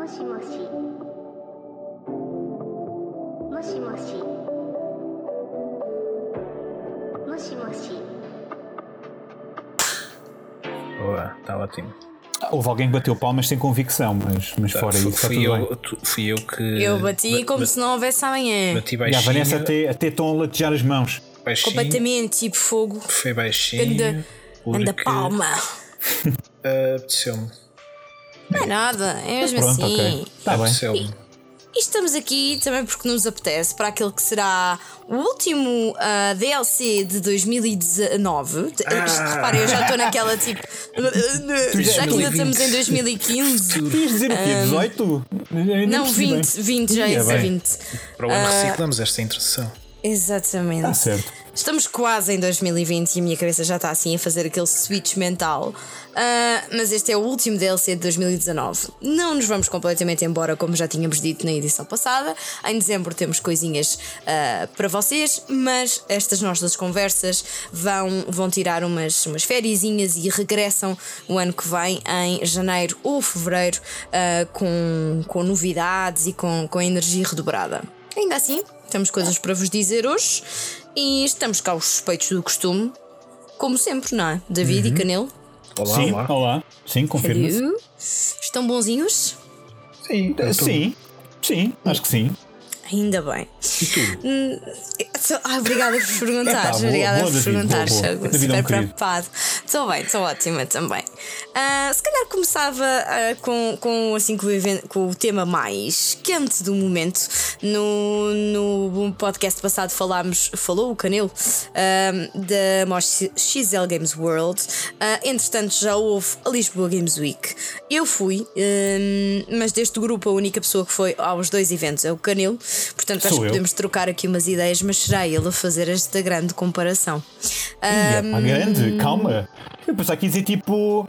もしもしもしもしもしもし Boa, está ótimo. Houve alguém que bateu palmas sem convicção, mas, mas fora Fui- isso está fui, tudo eu, bem. tu- fui eu que. Eu bati ba- como ba- se não houvesse amanhã. Bati E a baixinho. Vanessa até, até estão a latejar as mãos. baixinho Completamente tipo fogo. Foi baixinho. Anda, anda porque, palma. ah, Apeteceu-me. Não é nada, é mesmo Pronto, assim. ok. Está bem. Apeteceu-me. E estamos aqui também porque nos apetece para aquele que será o último ah, DLC de 2019. Ah. Reparem, eu já estou naquela tipo. Já que ainda estamos em 2015. Querias dizer o quê? 18? Eu ainda Não, percebi bem. 20, 20 já Ia bem. 20. Para o ano reciclamos esta introdução. Exatamente. Está certo. Estamos quase em 2020 e a minha cabeça já está assim a fazer aquele switch mental. Ah, mas este é o último DLC de 2019. Não nos vamos completamente embora, como já tínhamos dito na edição passada. Em dezembro temos coisinhas ah, para vocês, mas estas nossas conversas vão, vão tirar umas, umas e regressam o ano que vem, em janeiro ou fevereiro, ah, com, com novidades e com, com energia redobrada. Ainda assim, temos coisas para vos dizer hoje e estamos cá os suspeitos do costume, como sempre, não é? David e Canelo. Olá, Sim, olá. olá. Sim, confirma-se. Hello. Estão bonzinhos? Sim. Sim, sim, acho que sim. Ainda bem. E tu? Ah, obrigada por perguntar. Epá, boa, obrigada boa, por perguntar. é um super querido. preocupado. Estou bem, estou ótima também. Ah, se calhar começava ah, com, com, assim, com, o evento- com o tema mais quente do momento. No, no podcast passado falámos, falou o Canelo ah, da Mosh XL Games World. Entretanto, já houve a Lisboa Games Week. Eu fui, mas deste grupo a única pessoa que foi aos dois eventos é o Canelo. Portanto, acho que podemos trocar aqui umas ideias, mas será ele a fazer esta grande comparação. Ia, pá, Ahm, grande, calma. Eu pensava que ia dizer tipo.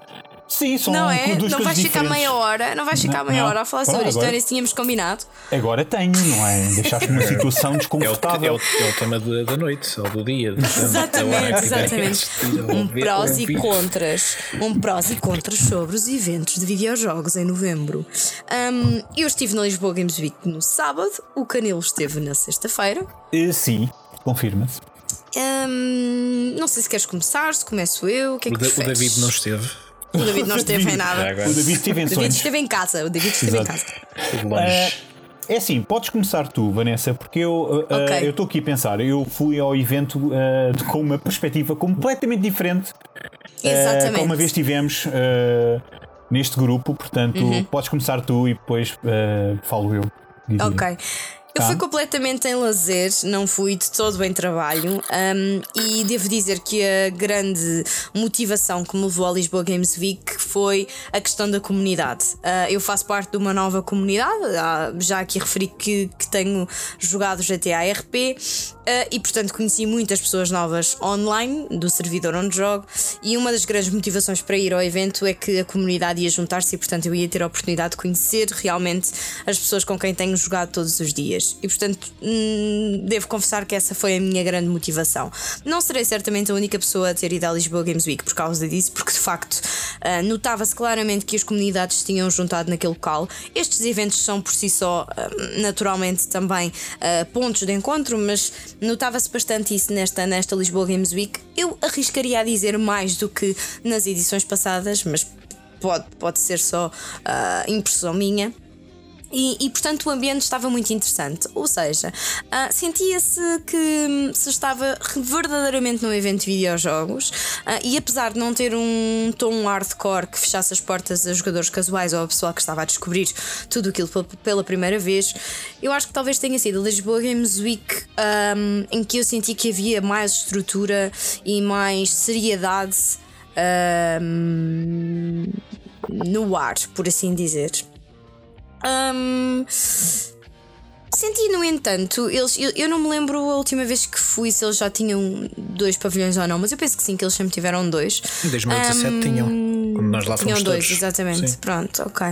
Sim, são não é? duas Não vais ficar diferentes. meia hora, não vais ficar Não, meia não. hora a falar sobre isto, agora- que tínhamos combinado. Agora tenho, não é? Deixaste-me numa situação É o, é, desconfortável. o, é o tema da, da noite, ou do dia. Exatamente, exatamente. Um prós e contras. Um prós e contras sobre os eventos de videojogos em novembro. Ahm, eu estive na Lisboa Games Week no sábado, o Canelo esteve na sexta-feira. Eh, sim, confirma-se. Ahm, não sei se queres começar, se começo eu, o que é O, que da- o? David não esteve. O David não esteve em nada. O David esteve em O David esteve em casa. O David esteve em Exato. casa. Longe. Eh, É assim, podes começar tu, Vanessa, porque eu eu estou aqui a pensar. Eu fui ao evento de- com uma perspectiva completamente diferente. Exatamente. como uma vez tivemos neste grupo, portanto, Uhum. podes começar tu e depois falo eu. diria. Ok. Eu Tá. fui completamente em lazer, não fui de todo em trabalho um, e devo dizer que a grande motivação que me levou à Lisboa Games Week foi a questão da comunidade. Uh, eu faço parte de uma nova comunidade, já aqui referi que, que tenho jogado GTA RP uh, e portanto conheci muitas pessoas novas online do servidor onde jogo e uma das grandes motivações para ir ao evento é que a comunidade ia juntar-se e portanto eu ia ter a oportunidade de conhecer realmente as pessoas com quem tenho jogado todos os dias. E portanto, hum, devo confessar que essa foi a minha grande motivação. Não serei certamente a única pessoa a ter ido à Lisboa Games Week por causa disso, porque de facto ah, notava-se claramente que as comunidades tinham juntado naquele local. Estes eventos são por si só, ah, naturalmente, também pontos de encontro, mas notava-se bastante isso nesta, nesta Lisboa Games Week. Eu arriscaria a dizer mais do que nas edições passadas, mas pode, pode ser só ah, impressão minha. E, e, portanto o ambiente estava muito interessante. Ou seja, ah, sentia-se que hum, se estava verdadeiramente num evento de videojogos ah, e apesar de não ter um tom hardcore que fechasse as portas a jogadores casuais ou a pessoa que estava a descobrir tudo aquilo pel- pela primeira vez, eu acho que talvez tenha sido a Lisboa Games Week hum, em que eu senti que havia mais estrutura e mais seriedade hum, no ar, por assim dizer. Hum, senti, no entanto, eles, eu, eu não me lembro a última vez que fui se eles já tinham dois pavilhões ou não, mas eu penso que sim, que eles sempre tiveram dois. Em 2017 Hum, tinham. Quando nós lá Tinham fomos dois, todos. exatamente. Sim. Pronto, ok.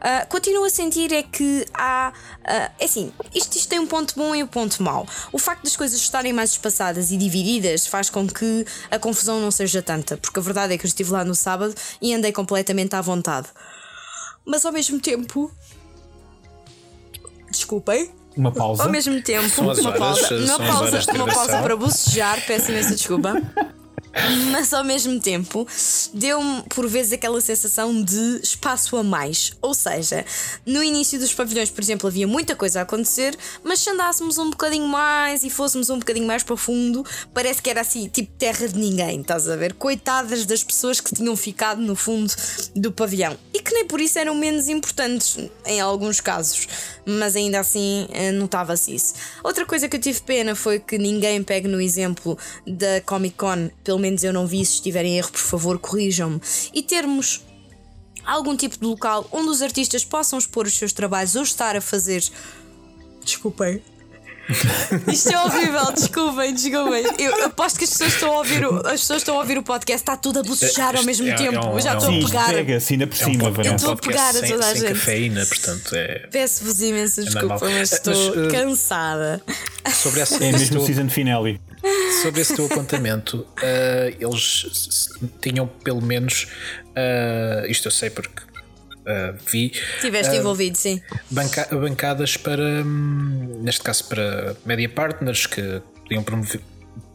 Ah, continuo a sentir é que há. ah, é assim, isto, isto tem um ponto bom e um ponto mau. O facto das coisas estarem mais espaçadas e divididas faz com que a confusão não seja tanta, porque a verdade é que eu estive lá no sábado e andei completamente à vontade. Mas ao mesmo tempo, Desculpem. Uma pausa. Ao mesmo tempo, São as uma pausa, uma pausa, uma pausa para bocejar, peço imensa desculpa. Mas ao mesmo tempo deu-me por vezes aquela sensação de espaço a mais. Ou seja, no início dos pavilhões, por exemplo, havia muita coisa a acontecer, mas se andássemos um bocadinho mais e fôssemos um bocadinho mais para fundo, parece que era assim, tipo terra de ninguém, estás a ver? Coitadas das pessoas que tinham ficado no fundo do pavilhão e que nem por isso eram menos importantes em alguns casos, mas ainda assim eh, notava-se isso. Outra coisa que eu tive pena foi que ninguém pegue no exemplo da Comic Con, pelo menos eu não vi, se estiver em erro, por favor, corrijam-me, e termos algum tipo de local onde os artistas possam expor os seus trabalhos ou estar a fazer. Desculpem. Isto é horrível, desculpem, desculpem. Eu aposto que as pessoas estão a ouvir o, as pessoas estão a ouvir o podcast, está tudo a bocejar ao mesmo É- é tempo. um- eu já é um- estou Sim, a pegar. pega-se ainda por É um, cima, é um. Estou a pegar a sem, toda a gente. cafeína, portanto é. Peço-vos imensa desculpa, normal. mas Mas, estou uh, cansada. Sobre, essa, É esse mesmo teu, season finale. sobre esse teu apontamento, eh, eles tinham pelo menos. eh, isto eu sei porque eh, vi. Estiveste envolvido, sim. banca- bancadas para, hum, neste caso, para media partners que podiam promover.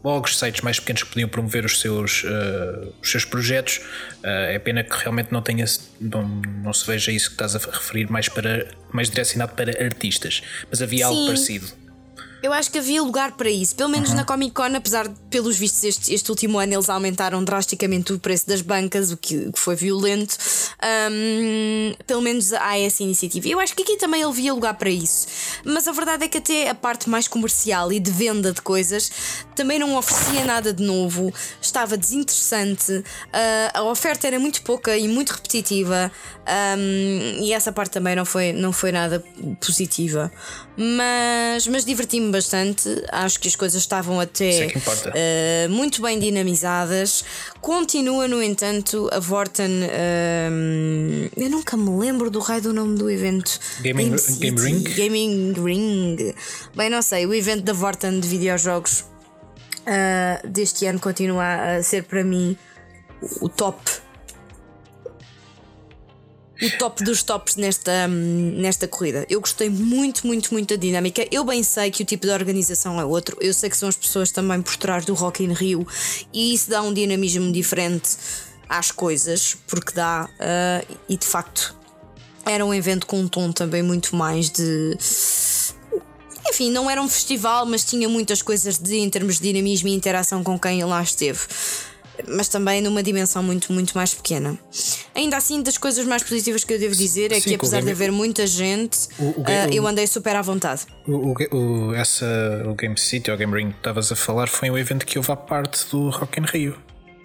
Blogs, sites mais pequenos que podiam promover os seus, eh, os seus projetos. Eh, é pena que realmente não, tenha, não, não se veja isso que estás a referir mais, para, mais direcionado para artistas. Mas havia algo Sim. parecido. Eu acho que havia lugar para isso, pelo menos na Comic Con, apesar de, pelos vistos, este, este último ano eles aumentaram drasticamente o preço das bancas, o que, o que foi violento. Hum, pelo menos há essa iniciativa. Eu acho que aqui também havia lugar para isso, mas a verdade é que até a parte mais comercial e de venda de coisas também não oferecia nada de novo, estava desinteressante, ah, a oferta era muito pouca e muito repetitiva, hum, e essa parte também não foi, não foi nada positiva. Mas, mas diverti-me bastante, acho que as coisas estavam até. Uh, muito bem dinamizadas. Continua, no entanto, a Vorten. um, eu nunca me lembro do raio do nome do evento. Gaming- Game Ring? Gaming Ring. Bem, não sei, o evento da Vorten de videojogos uh, deste ano continua a ser para mim o top. O top dos tops nesta, hum, nesta corrida. Eu gostei muito, muito, muito da dinâmica. Eu bem sei que o tipo de organização é outro. Eu sei que são as pessoas também por trás do Rock in Rio e isso dá um dinamismo diferente às coisas, porque dá, ah, e de facto era um evento com um tom também muito mais de. Enfim, não era um festival, mas tinha muitas coisas de, em termos de dinamismo e interação com quem lá esteve. Mas também numa dimensão muito, muito mais pequena. Ainda assim, das coisas mais positivas que eu devo dizer é Sim, que, apesar de game- haver muita gente, O- o game- eu andei super à vontade. O, o, o- essa, o Game City ou Game Ring que estavas a falar foi um evento que houve à parte do Rock in Rio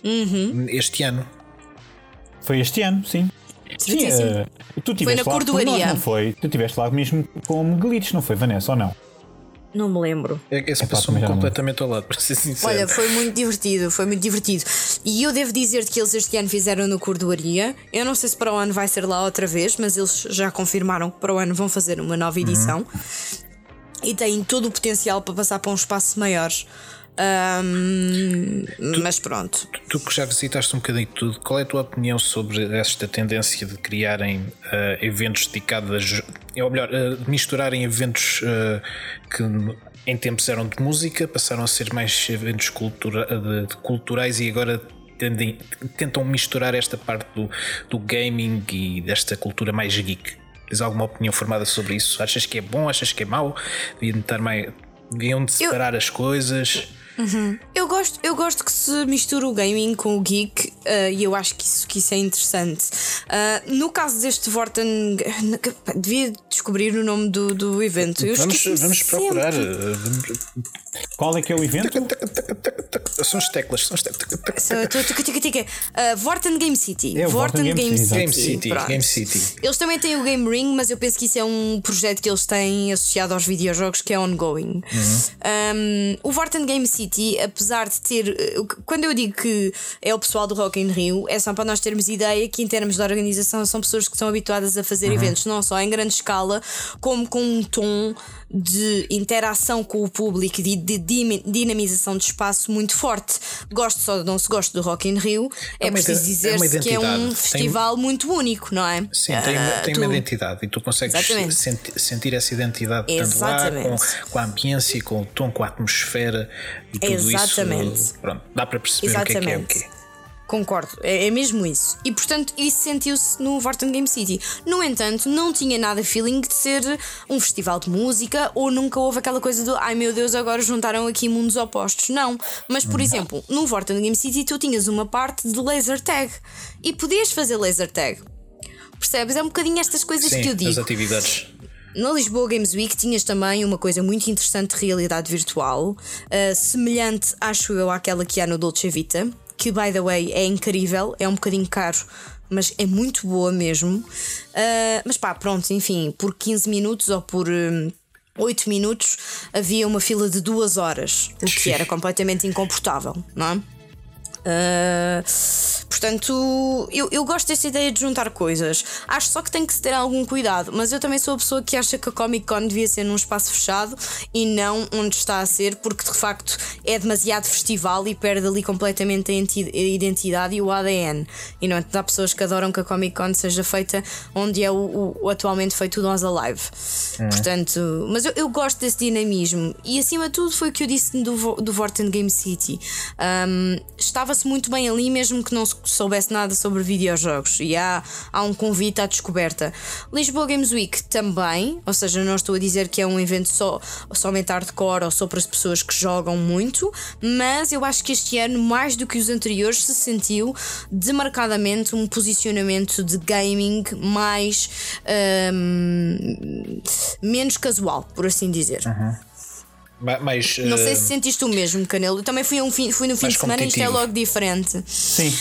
Uhum. este ano. Foi este ano, sim. Sim, eh, tu tiveste na lá por cordoaria. nós, não foi? Tu estiveste lá mesmo com glitch, não foi, Vanessa, ou não? Não me lembro. É que Esse Epá, passou-me completamente ao lado, para ser sincero. Olha, foi muito divertido, foi muito divertido. E eu devo dizer que eles este ano fizeram no Cordoaria. Eu não sei se para o ano vai ser lá outra vez, mas eles já confirmaram que para o ano vão fazer uma nova edição. E têm todo o potencial para passar para um espaço maior. Ahm, mas pronto. Tu que já visitaste um bocadinho de tudo, qual é a tua opinião sobre esta tendência de criarem eh, eventos dedicados a. Ou melhor, de misturarem eventos eh, que em tempos eram de música, passaram a ser mais eventos cultura, de, de culturais e agora tendem- tentam misturar esta parte do, do gaming e desta cultura mais geek. Tens alguma opinião formada sobre isso? Achas que é bom? Achas que é mau? Deviam estar mais. Deviam de separar as coisas? Eu gosto, eu gosto que se misture o gaming com o geek eh, e eu acho que isso, que isso é interessante. Ah, no caso deste Vorten, devia descobrir o nome do, do evento. Eu Vamos, vamos procurar. sempre. Qual é que é o evento? São as teclas, são as teclas. So, tu- tu- tu- tu- tu- uh, Vorten Game City. É, o Vorten Vorten Game Game, City, Game City. Game City. Eles também têm o Game Ring, mas eu penso que isso é um projeto que eles têm associado aos videojogos que é ongoing. Um, o Vorten Game City, apesar de ter. uh, Quando eu digo que é o pessoal do Rock in Rio, é só para nós termos ideia que, em termos de organização, são pessoas que estão habituadas a fazer eventos não só em grande escala, como com um tom de interação com o público e de, de dinamização de espaço muito forte. Gosto só não se gosto do Rock in Rio, é, uma preciso é dizer-se que é um identidade. Tem- festival muito único, não é? Sim, tem, Ah, tem tu- uma identidade e tu consegues Exatamente. senti- sentir essa identidade tanto lá Exatamente. com, com a ambiência, com o tom, com a atmosfera e tudo Exatamente. isso. Pronto, dá para perceber o que é que é o quê. Concordo, é, é mesmo isso. E portanto, isso sentiu-se no Vorten Game City. No entanto, não tinha nada feeling de ser um festival de música ou nunca houve aquela coisa do ai meu Deus, agora juntaram aqui mundos opostos. Não. Mas, por exemplo, no Vorten Game City tu tinhas uma parte de laser tag e podias fazer laser tag. Percebes? É um bocadinho estas coisas Sim, que eu as digo. atividades. Na Lisboa Games Week tinhas também uma coisa muito interessante de realidade virtual, uh, semelhante, acho eu, àquela que há no Dolce Vita, que, by the way, é incrível, é um bocadinho caro, mas é muito boa mesmo. Uh, mas pá, pronto, enfim, por 15 minutos ou por. hum, 8 minutos havia uma fila de duas horas, o que era completamente incomportável, não é? Uh, portanto, eu, eu gosto dessa ideia de juntar coisas. Acho só que tem que se ter algum cuidado. Mas eu também sou a pessoa que acha que a Comic Con devia ser num espaço fechado e não onde está a ser, porque de facto é demasiado festival e perde ali completamente a enti- a identidade e o ADN. E não é? Há pessoas que adoram que a Comic Con seja feita onde é o, o- atualmente feito o Nós Alive. Portanto, mas eu, eu gosto desse dinamismo e acima de tudo foi o que eu disse do, do Vorten Game City. Um, Estava-se muito bem ali, mesmo que não se soubesse nada sobre videojogos, e há, há um convite à descoberta. Lisboa Games Week também, ou seja, não estou a dizer que é um evento só, somente hardcore ou só para as pessoas que jogam muito, mas eu acho que este ano, mais do que os anteriores, se sentiu demarcadamente um posicionamento de gaming mais. um, menos casual, por assim dizer. Ma- Mas, Não sei eh, se sentiste o mesmo, Canelo. Eu também fui, um fim, fui no fim Mais de semana e isto é logo diferente. Sim.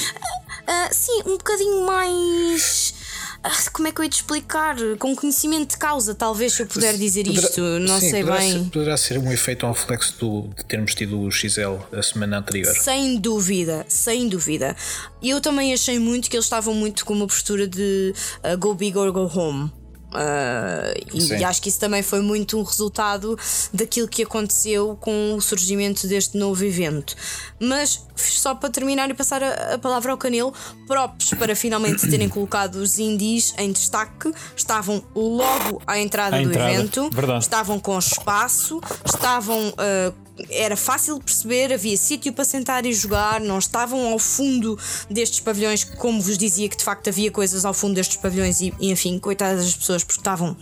Ah, sim, um bocadinho mais. ah, como é que eu ia te explicar? Com conhecimento de causa, talvez, se eu puder dizer poderá- isto. Não sim, sei poderá bem. Ser, poderá ser um efeito ou um reflexo do, de termos tido o XL a semana anterior. Sem dúvida, sem dúvida. E eu também achei muito que eles estavam muito com uma postura de ah, go big or go home. Ah, e, e acho que isso também foi muito um resultado daquilo que aconteceu com o surgimento deste novo evento. Mas só para terminar e passar a, a palavra ao Canelo, próprios para finalmente terem colocado os indies em destaque, estavam logo à entrada do evento, verdade. estavam com espaço, estavam. ah, era fácil perceber, havia sítio para sentar e jogar, não estavam ao fundo destes pavilhões, como vos dizia que de facto havia coisas ao fundo destes pavilhões e, e, enfim, coitadas das pessoas porque estavam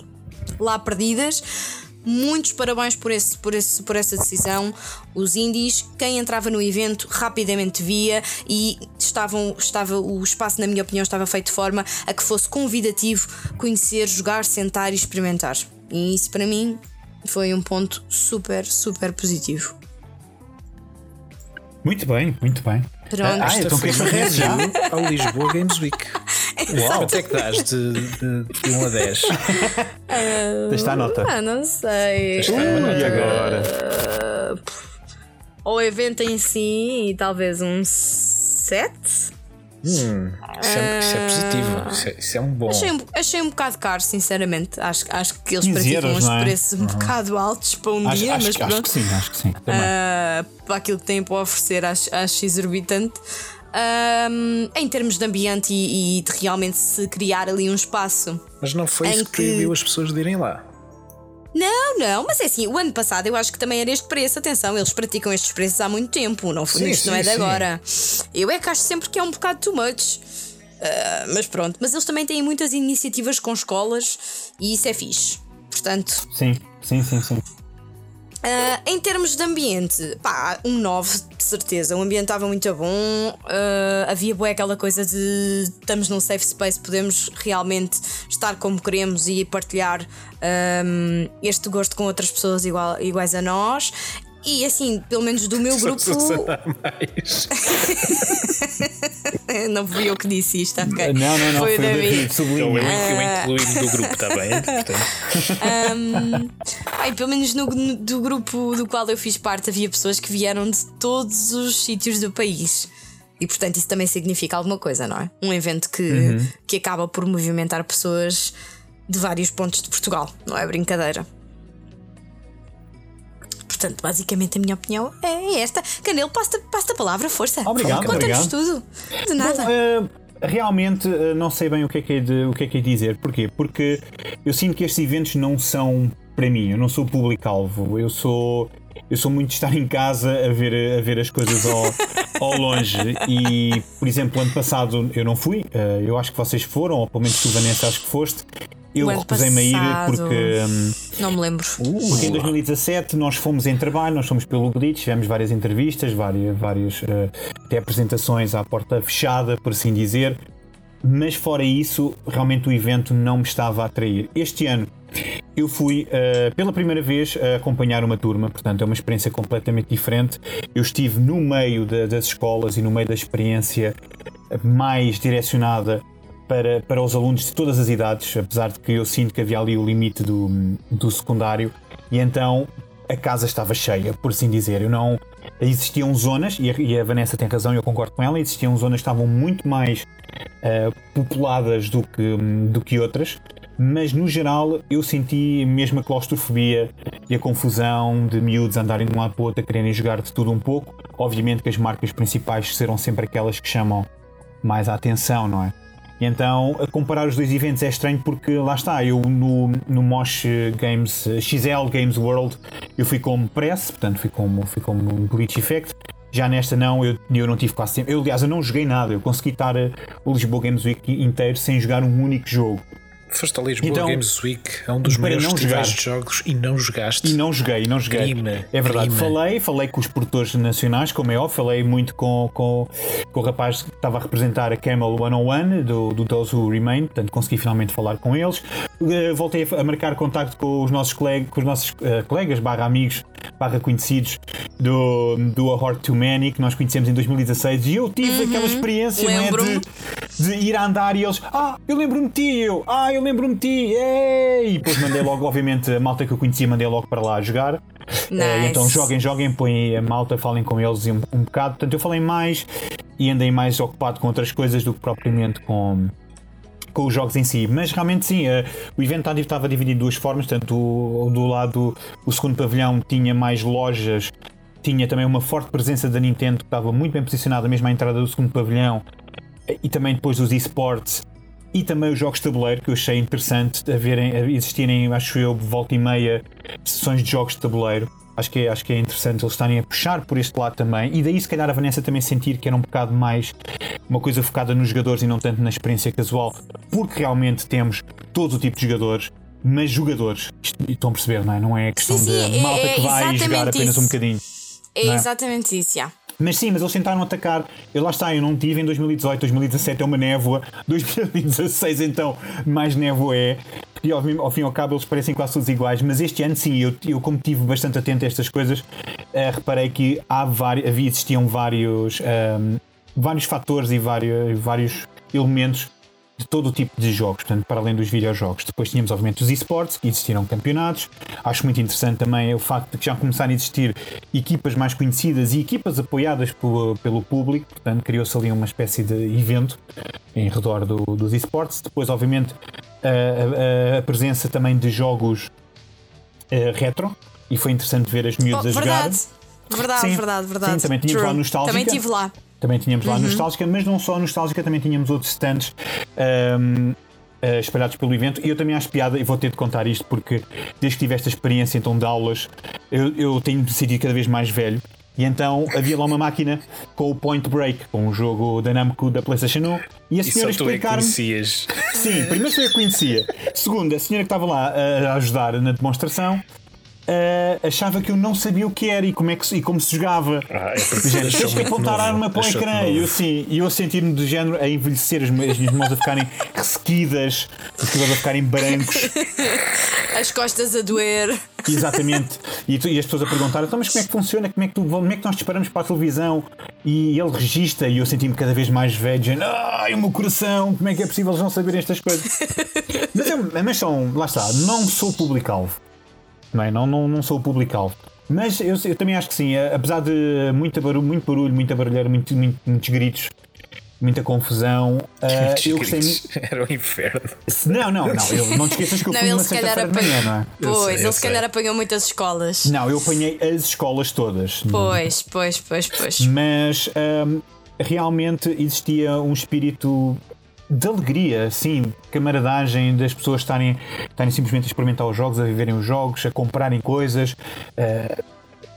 lá perdidas. Muitos parabéns por, esse, por, esse, por essa decisão. Os indies, quem entrava no evento rapidamente via e estavam, estava, o espaço, na minha opinião, estava feito de forma a que fosse convidativo conhecer, jogar, sentar e experimentar. E isso para mim foi um ponto super, super positivo. Muito bem, muito bem. Pronto. Ah, então foi queres uma fazer já? ao Lisboa Games Week. Uau. Quanto é que dás de, de, de 1 a 10? Deixa a nota. Ah, não sei. Tens E nota. agora? O evento em si, talvez um 7. Hum, isso, é, isso é positivo. Isso é, isso é um bom. Achei, um- achei um bocado caro, sinceramente. Acho, acho que eles 15 praticam euros, uns é? preços um bocado altos para um Acho, dia, acho mas que- acho pronto. que sim, acho que sim. Ah, para aquilo que têm para oferecer, acho, acho exorbitante. Ahm, em termos de ambiente e, e de realmente se criar ali um espaço. Mas não foi isso que que- proibiu as pessoas de irem lá. Não, não, mas é assim, o ano passado eu acho que também era este preço. Atenção, eles praticam estes preços há muito tempo, não, foi, Sim, isto não sim, é de sim. agora. Eu é que acho sempre que é um bocado too much. Ah, mas pronto, mas eles também têm muitas iniciativas com escolas e isso é fixe. Portanto, Sim, sim, sim, sim. Ah, em termos de ambiente, pá, um 9, de certeza. O ambiente estava muito bom. ah, havia boa aquela coisa de estamos num safe space, podemos realmente estar como queremos e partilhar ahm, este gosto com outras pessoas igual- iguais a nós. E assim, pelo menos do meu grupo. Não fui eu que disse isto, ok? Não, não, não, foi, o o David. Eu, eu, Sublinha. eu incluí do grupo, está bem? Portanto, Ai, pelo menos no, no- do grupo do qual eu fiz parte havia pessoas que vieram de todos os sítios do país. E portanto isso também significa alguma coisa, não é? Um evento que, que acaba por movimentar pessoas de vários pontos de Portugal, não é brincadeira. Portanto, basicamente a minha opinião é esta. Canelo, passa a palavra, força. Obrigado, Conta-nos tudo. De nada. Bom, eh, realmente eh, não sei bem o que, é que é de, o que é que é dizer. Porquê? Porque eu sinto que estes eventos não são para mim. Eu não sou público-alvo. Eu sou. Eu sou muito de estar em casa a ver, a ver as coisas ao, ao longe. E, por exemplo, ano passado eu não fui. eh, eu acho que vocês foram, ou pelo menos tu, Vanessa, acho que foste. Eu recusei-me a ir porque. hum, Não me lembro. porque em 2017 nós fomos em trabalho, nós fomos pelo Glitch, tivemos várias entrevistas, várias, várias eh, até apresentações à porta fechada, por assim dizer. Mas fora isso, realmente o evento não me estava a atrair. Este ano eu fui eh, pela primeira vez a acompanhar uma turma, portanto é uma experiência completamente diferente. Eu estive no meio da- das escolas e no meio da experiência mais direcionada para, para os alunos de todas as idades, apesar de que eu sinto que havia ali o limite do, do secundário, e então a casa estava cheia, por assim dizer. Eu não. Existiam zonas, e a, e a Vanessa tem razão, eu concordo com ela, existiam zonas que estavam muito mais eh, populadas do que, do que outras, mas no geral eu senti mesmo a claustrofobia e a confusão de miúdos andarem de um lado para o outro a quererem jogar de tudo um pouco. Obviamente que as marcas principais serão sempre aquelas que chamam mais a atenção, não é? E então, a comparar os dois eventos é estranho porque lá está, eu no, no Mosh Games, XL Games World, eu fui como press, portanto fui como, fui como um Glitch Effect. Já nesta não, eu, eu não tive quase sempre. Eu, aliás, eu não joguei nada, eu consegui estar eh, o Lisboa Games Week inteiro sem jogar um único jogo. Foste a Lisboa Então, Games Week, é um dos para melhores não festivais jogar. de jogos e não jogaste. E não joguei, não joguei. Crime, é verdade. crime. Falei, falei com os produtores nacionais, como é óbvio, falei muito com, com, com o rapaz que estava a representar a Camel 101 do, do Those Who Remain, portanto consegui finalmente falar com eles. Eh, Voltei a, a marcar contacto com os nossos, coleg, com os nossos eh, colegas, barra amigos, barra conhecidos do, do A Horde to Many, que nós conhecemos em 2016, e eu tive aquela experiência é, Lembro-me. de, de ir a andar e eles, ah, eu lembro-me de ti, eu, ah, eu lembro-me de ti, ei! E depois mandei logo, obviamente, a malta que eu conhecia, mandei logo para lá jogar. Eh, Nice. então joguem, joguem, põem a malta, falem com eles um, um bocado. Portanto, eu falei mais e andei mais ocupado com outras coisas do que propriamente com, com os jogos em si. Mas realmente sim, eh, o evento estava- dividido de duas formas. Tanto o- do lado, o segundo pavilhão tinha mais lojas, tinha também uma forte presença da Nintendo que estava muito bem posicionada mesmo à entrada do segundo pavilhão e também depois dos esportes. E também os jogos de tabuleiro, que eu achei interessante a verem, a existirem, acho eu, volta e meia, sessões de jogos de tabuleiro. Acho que, é, acho que é interessante eles estarem a puxar por este lado também. E daí, se calhar, a Vanessa também sentir que era um bocado mais uma coisa focada nos jogadores e não tanto na experiência casual, porque realmente temos todo o tipo de jogadores, mas jogadores. Isto, e estão a perceber, não é? Não é questão Sim, sim, de malta é que vai jogar apenas isso. um bocadinho. É é? exatamente isso, já. Mas sim, mas eles tentaram atacar. Eu lá está, eu não tive em 2018, 2017 é uma névoa, 2016 então mais névoa é. Porque ao, ao fim e ao cabo eles parecem quase todos iguais, mas este ano sim, eu, eu como estive bastante atento a estas coisas, eh, reparei que há havia, existiam vários, ahm, vários fatores e vários, vários elementos de todo o tipo de jogos, portanto, para além dos videojogos. Depois tínhamos, obviamente, os esportes, que existiram campeonatos. Acho muito interessante também o facto de que já começaram a existir equipas mais conhecidas e equipas apoiadas pelo, pelo público, portanto, criou-se ali uma espécie de evento em redor do- dos esportes. Depois, obviamente, a, a- a presença também de jogos eh, retro, e foi interessante ver as miúdas Oh, a jogar. verdade. Verdade, Sim. verdade, verdade. Sim, também tínhamos True. lá Nostálgica. Também estive lá. Também tínhamos Uhum. lá Nostálgica, mas não só Nostálgica, também tínhamos outros stands ahm, ah, espalhados pelo evento. E eu também acho piada, e vou ter de contar isto, porque desde que tive esta experiência então de aulas, eu, eu tenho me sentido cada vez mais velho. E então havia lá uma máquina com o Point Break, com o jogo da Namco da PlayStation 1, e a só senhora é que explicar-me. Sim, primeiro foi eu conhecia. Segundo, a senhora que estava lá a ajudar na demonstração ah, achava que eu não sabia o que era e como, é que, se- e como se jogava. Ah, é tens que apontar a arma para o ecrã. novo. E eu, assim, e eu a sentir-me do género a envelhecer, as, minhas- as minhas mãos a ficarem ressequidas, os cabelos a ficarem brancos. As costas a doer. Exatamente. E, tu- e as pessoas a perguntar: então, mas como é que funciona? Como é que, tu, como é que nós disparamos para a televisão? E ele registra, e eu senti-me cada vez mais velho, dizendo: ai, o meu coração, como é que é possível eles não saberem estas coisas? mas, eu, mas são, lá está, não sou público-alvo. Não, é? não, não, não sou o público-alvo. Mas eu, eu também acho que sim, eh, apesar de muito barulho, muito barulho, muita barulheira, muito, muito- muitos gritos, muita confusão. Ah, eu gostei muito. Era um inferno. Não, não, não. Eu, não te esqueças que eu Não, fui calhar sexta-feira de manhã, não é? Eu Pois, sei, ele se sei. calhar apanhou muitas escolas. Não, eu apanhei as escolas todas. Pois, pois, pois, pois. Mas hum, realmente existia um espírito de alegria, sim, camaradagem das pessoas estarem, estarem simplesmente a experimentar os jogos, a viverem os jogos, a comprarem coisas. eh,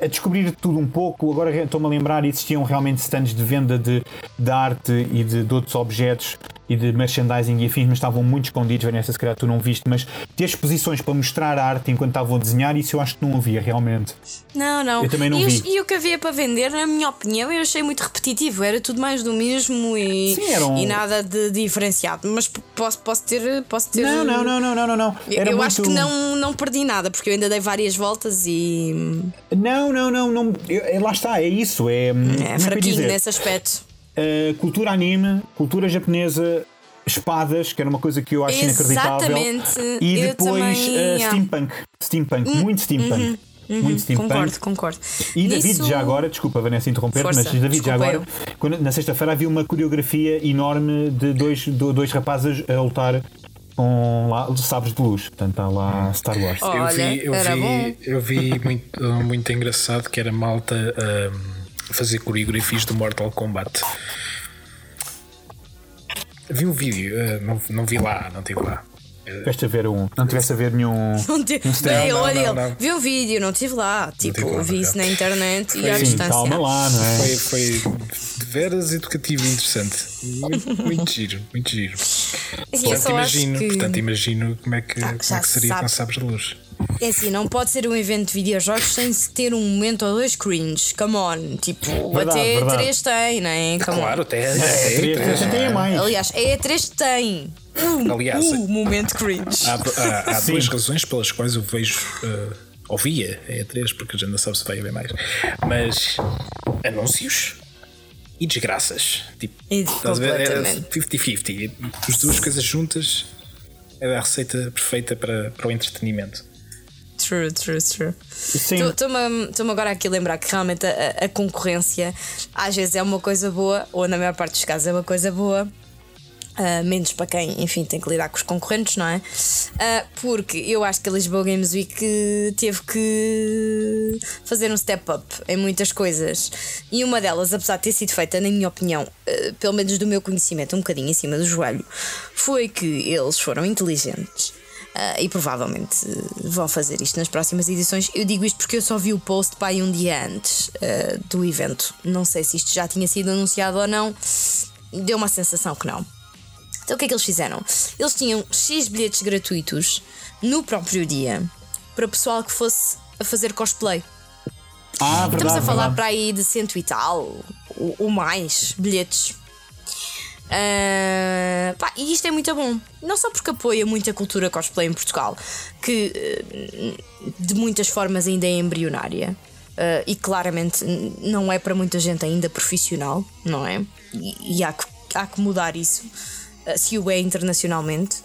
a descobrir tudo um pouco, agora estou-me a lembrar, existiam realmente stands de venda de, de arte e de, de outros objetos e de merchandising e afins, mas estavam muito escondidos, Vanessa, se calhar tu não viste, mas ter exposições para mostrar a arte enquanto estavam a desenhar, isso eu acho que não havia realmente. Não, não. Eu também não e, os- vi. e o que havia para vender, na minha opinião, eu achei muito repetitivo. Era tudo mais do mesmo e, Sim, um- e nada de diferenciado. Mas posso, posso ter. Posso ter Não, não, não, não, não, não, não. Eu muito... acho que não, não perdi nada, porque eu ainda dei várias voltas e. Não, não, não, não. É- lá está, é isso. É, como é É fraquinho dizer? nesse aspecto. Uh, cultura anime, cultura japonesa, espadas, que era uma coisa que eu acho inacreditável. Exatamente. E Eu depois também, uh. Hum, steampunk. Steampunk, muito steampunk. Muito steampunk. Concordo, concordo. E David, Nisso- já agora, desculpa Vanessa interromper, Força, mas David, já agora, quando- na sexta-feira havia uma coreografia enorme de dois, do- dois rapazes a lutar com lá, sabres de luz. Portanto, está lá Star Wars. Oh. eu Olha, vi, eu era vi, bom. eu vi muito, muito engraçado que era malta um, fazer coreografias do Mortal Kombat. Vi o vídeo, eh, não, não vi lá, não estive lá. Tiveste a ver um. Não tiveste a ver nenhum. Não te... um. Bem, Não, olha, não, ele não. vi o vídeo, não estive lá. Tipo, tive lá, vi não. isso na internet e Foi- à Sim, distância. calma lá, não é? Foi, foi de veras educativo e interessante. Muito, muito giro, muito giro. Assim, Portanto, imagino, que. portanto, imagino como é que, Ah, como é que seria sabe. com sabres de luz. É assim, não pode ser um evento de videojogos sem se ter um momento ou dois cringe. Come on. Tipo, Verdade, até verdade. três tem, né? Come on. Claro, até, É, até, três, até- três, tem a mais. Aliás, é três tem. Aliás, Uh, momento cringe. há, há- há duas razões pelas quais eu vejo. Uh, ouvia, é a três, porque a gente não sabe se vai haver mais. Mas anúncios e desgraças. Tipo, E estás a ver? Era completamente. 50-50. As duas coisas juntas era a receita perfeita para, para o entretenimento. True, true, true. Estou-me agora aqui a lembrar que realmente a, a concorrência às vezes é uma coisa boa, ou na maior parte dos casos é uma coisa boa. Ah, menos para quem, enfim, tem que lidar com os concorrentes, não é? Ah, porque eu acho que a Lisboa Games Week teve que fazer um step up em muitas coisas. E uma delas, apesar de ter sido feita, na minha opinião, ah, pelo menos do meu conhecimento, um bocadinho em cima do joelho, foi que eles foram inteligentes. E provavelmente vão fazer isto nas próximas edições. Eu digo isto porque eu só vi o post aí um dia antes do evento. Não sei se isto já tinha sido anunciado ou não. Deu uma sensação que não. Então o que é que eles fizeram? Eles tinham X bilhetes gratuitos no próprio dia para pessoal que fosse a fazer cosplay. Ah, verdade. Estamos a falar verdade. para aí de cento e tal, ou, ou mais bilhetes. Ah, pá, e isto é muito bom. Não só porque apoia muita cultura cosplay em Portugal, que eh, de muitas formas ainda é embrionária. ah, e claramente não é para muita gente ainda profissional, não é? E, e há, que, há que mudar isso, ah, se o é internacionalmente.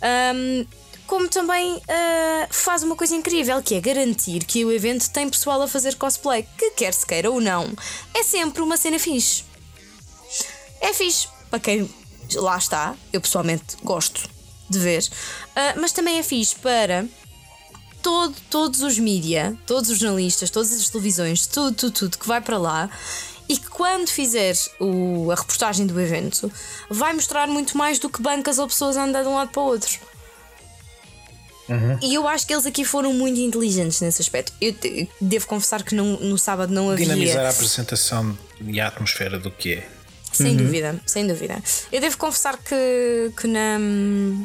Ahm, como também ah, faz uma coisa incrível que é garantir que o evento tem pessoal a fazer cosplay, que quer se queira ou não, é sempre uma cena fixe. É fixe para quem lá está, eu pessoalmente gosto de ver, ah, mas também é fixe para todo, todos os mídia, todos os jornalistas, todas as televisões, tudo, tudo, tudo que vai para lá e que quando fizer o- a reportagem do evento vai mostrar muito mais do que bancas ou pessoas a andar de um lado para o outro. E eu acho que eles aqui foram muito inteligentes nesse aspecto. Eu te- devo confessar que não- no sábado não havia. Dinamizar a apresentação e a atmosfera do que é. Sem dúvida, sem dúvida. Eu devo confessar que, que na,